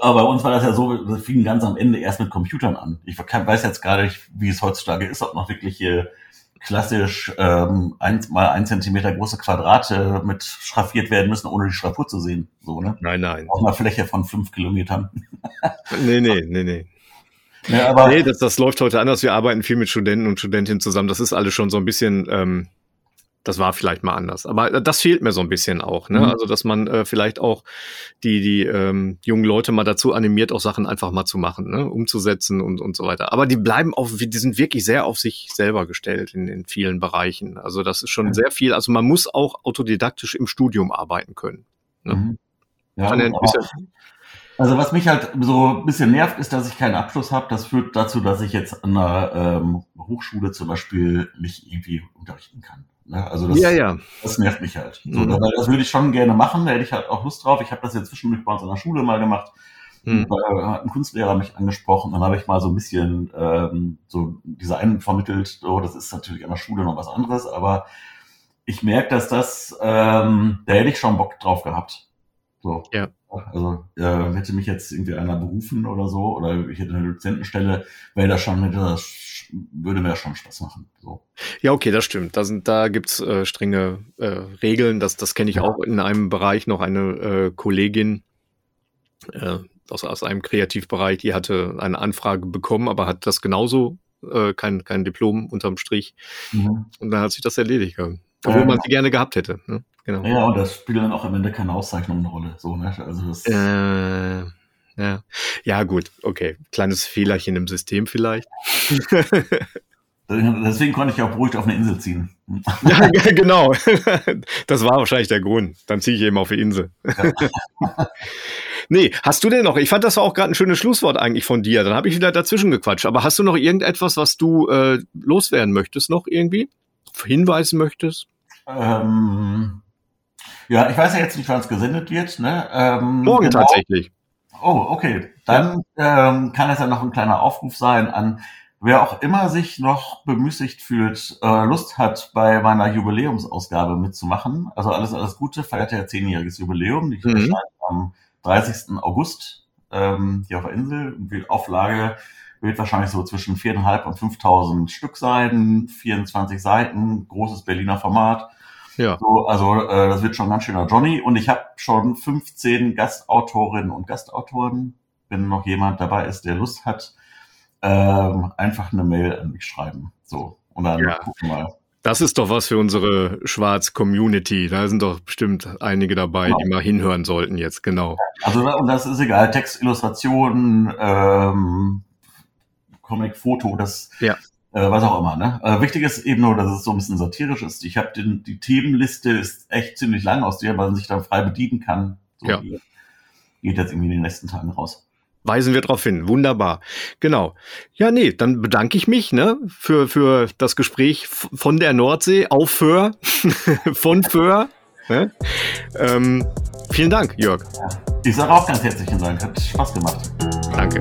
aber bei uns war das ja so, das fing ganz am Ende erst mit Computern an. Ich weiß jetzt gar nicht, wie es heutzutage ist, ob noch wirklich hier klassisch ähm, ein, mal ein Zentimeter große Quadrate mit schraffiert werden müssen, ohne die Schraffur zu sehen. So, ne? Nein, nein. Auf einer Fläche von fünf Kilometern. [laughs] nee, nee, nee, nee. Ja, aber nee, das, das läuft heute anders. Wir arbeiten viel mit Studenten und Studentinnen zusammen. Das ist alles schon so ein bisschen ähm, das war vielleicht mal anders. Aber das fehlt mir so ein bisschen auch. Ne? Mhm. Also, dass man äh, vielleicht auch die, die ähm, jungen Leute mal dazu animiert, auch Sachen einfach mal zu machen, ne? umzusetzen und, und so weiter. Aber die bleiben auf, die sind wirklich sehr auf sich selber gestellt in, in vielen Bereichen. Also, das ist schon mhm. sehr viel. Also, man muss auch autodidaktisch im Studium arbeiten können. Ne? Mhm. Ja, also was mich halt so ein bisschen nervt, ist, dass ich keinen Abschluss habe. Das führt dazu, dass ich jetzt an einer ähm, Hochschule zum Beispiel nicht irgendwie unterrichten kann. Ne? Also das, ja, ja. das nervt mich halt. So, mhm. Das würde ich schon gerne machen, da hätte ich halt auch Lust drauf. Ich habe das jetzt zwischendurch bei uns an der Schule mal gemacht. Mhm. Da hat ein Kunstlehrer mich angesprochen, dann habe ich mal so ein bisschen ähm, so Design vermittelt. So, das ist natürlich an der Schule noch was anderes, aber ich merke, dass das, ähm, da hätte ich schon Bock drauf gehabt. So. Ja. Also äh, hätte mich jetzt irgendwie einer berufen oder so, oder ich hätte eine Dozentenstelle, wäre das schon, hätte das würde mir schon Spaß machen. So. Ja, okay, das stimmt. Da, sind, da gibt's äh, strenge äh, Regeln. Das, das kenne ich ja. auch in einem Bereich noch eine äh, Kollegin äh, aus, aus einem Kreativbereich, die hatte eine Anfrage bekommen, aber hat das genauso, äh, kein, kein Diplom unterm Strich. Mhm. Und dann hat sich das erledigt. Obwohl man sie gerne gehabt hätte. Ne? Genau. Ja, und das spielt dann auch am Ende keine Auszeichnung eine Rolle. So, ne? Also das äh, ja. ja, gut, okay. Kleines Fehlerchen im System vielleicht. [laughs] Deswegen konnte ich auch beruhigt auf eine Insel ziehen. [laughs] ja, genau. Das war wahrscheinlich der Grund. Dann ziehe ich eben auf die Insel. nee, hast du denn noch? Ich fand das war auch gerade ein schönes Schlusswort eigentlich von dir. Dann habe ich wieder dazwischen gequatscht. Aber hast du noch irgendetwas, was du äh, loswerden möchtest noch irgendwie? Hinweisen möchtest? Ähm, ja, ich weiß ja jetzt nicht, wann es gesendet wird. Ne? Ähm, Morgen genau. tatsächlich. Oh, okay. Dann ähm, kann es ja noch ein kleiner Aufruf sein an wer auch immer sich noch bemüßigt fühlt, äh, Lust hat, bei meiner Jubiläumsausgabe mitzumachen. Also alles, alles Gute, feiert ja zehnjähriges Jubiläum. Die mhm. am 30. August ähm, hier auf der Insel. Die Auflage wird wahrscheinlich so zwischen 4.500 und 5.000 Stück sein, 24 Seiten, großes Berliner Format. Ja. So, also äh, das wird schon ganz schöner Johnny. Und ich habe schon 15 Gastautorinnen und Gastautoren. Wenn noch jemand dabei ist, der Lust hat, ähm, einfach eine Mail an mich schreiben. So. Und dann ja. gucken wir mal. Das ist doch was für unsere Schwarz-Community. Da sind doch bestimmt einige dabei, genau. die mal hinhören sollten jetzt, genau. Also und das ist egal, Text, Illustrationen, ähm, Comic, Foto, das ja. Äh, was auch immer, ne? Äh, wichtig ist eben nur, dass es so ein bisschen satirisch ist. Ich habe die Themenliste ist echt ziemlich lang, aus der man sich dann frei bedienen kann. So ja. Geht jetzt irgendwie in den nächsten Tagen raus weisen wir darauf hin. Wunderbar. Genau. Ja, nee, dann bedanke ich mich ne, für, für das Gespräch von der Nordsee auf Föhr, [laughs] von Föhr. Ne? Ähm, vielen Dank, Jörg. Ich sage auch ganz herzlichen Dank. Hat Spaß gemacht. Danke.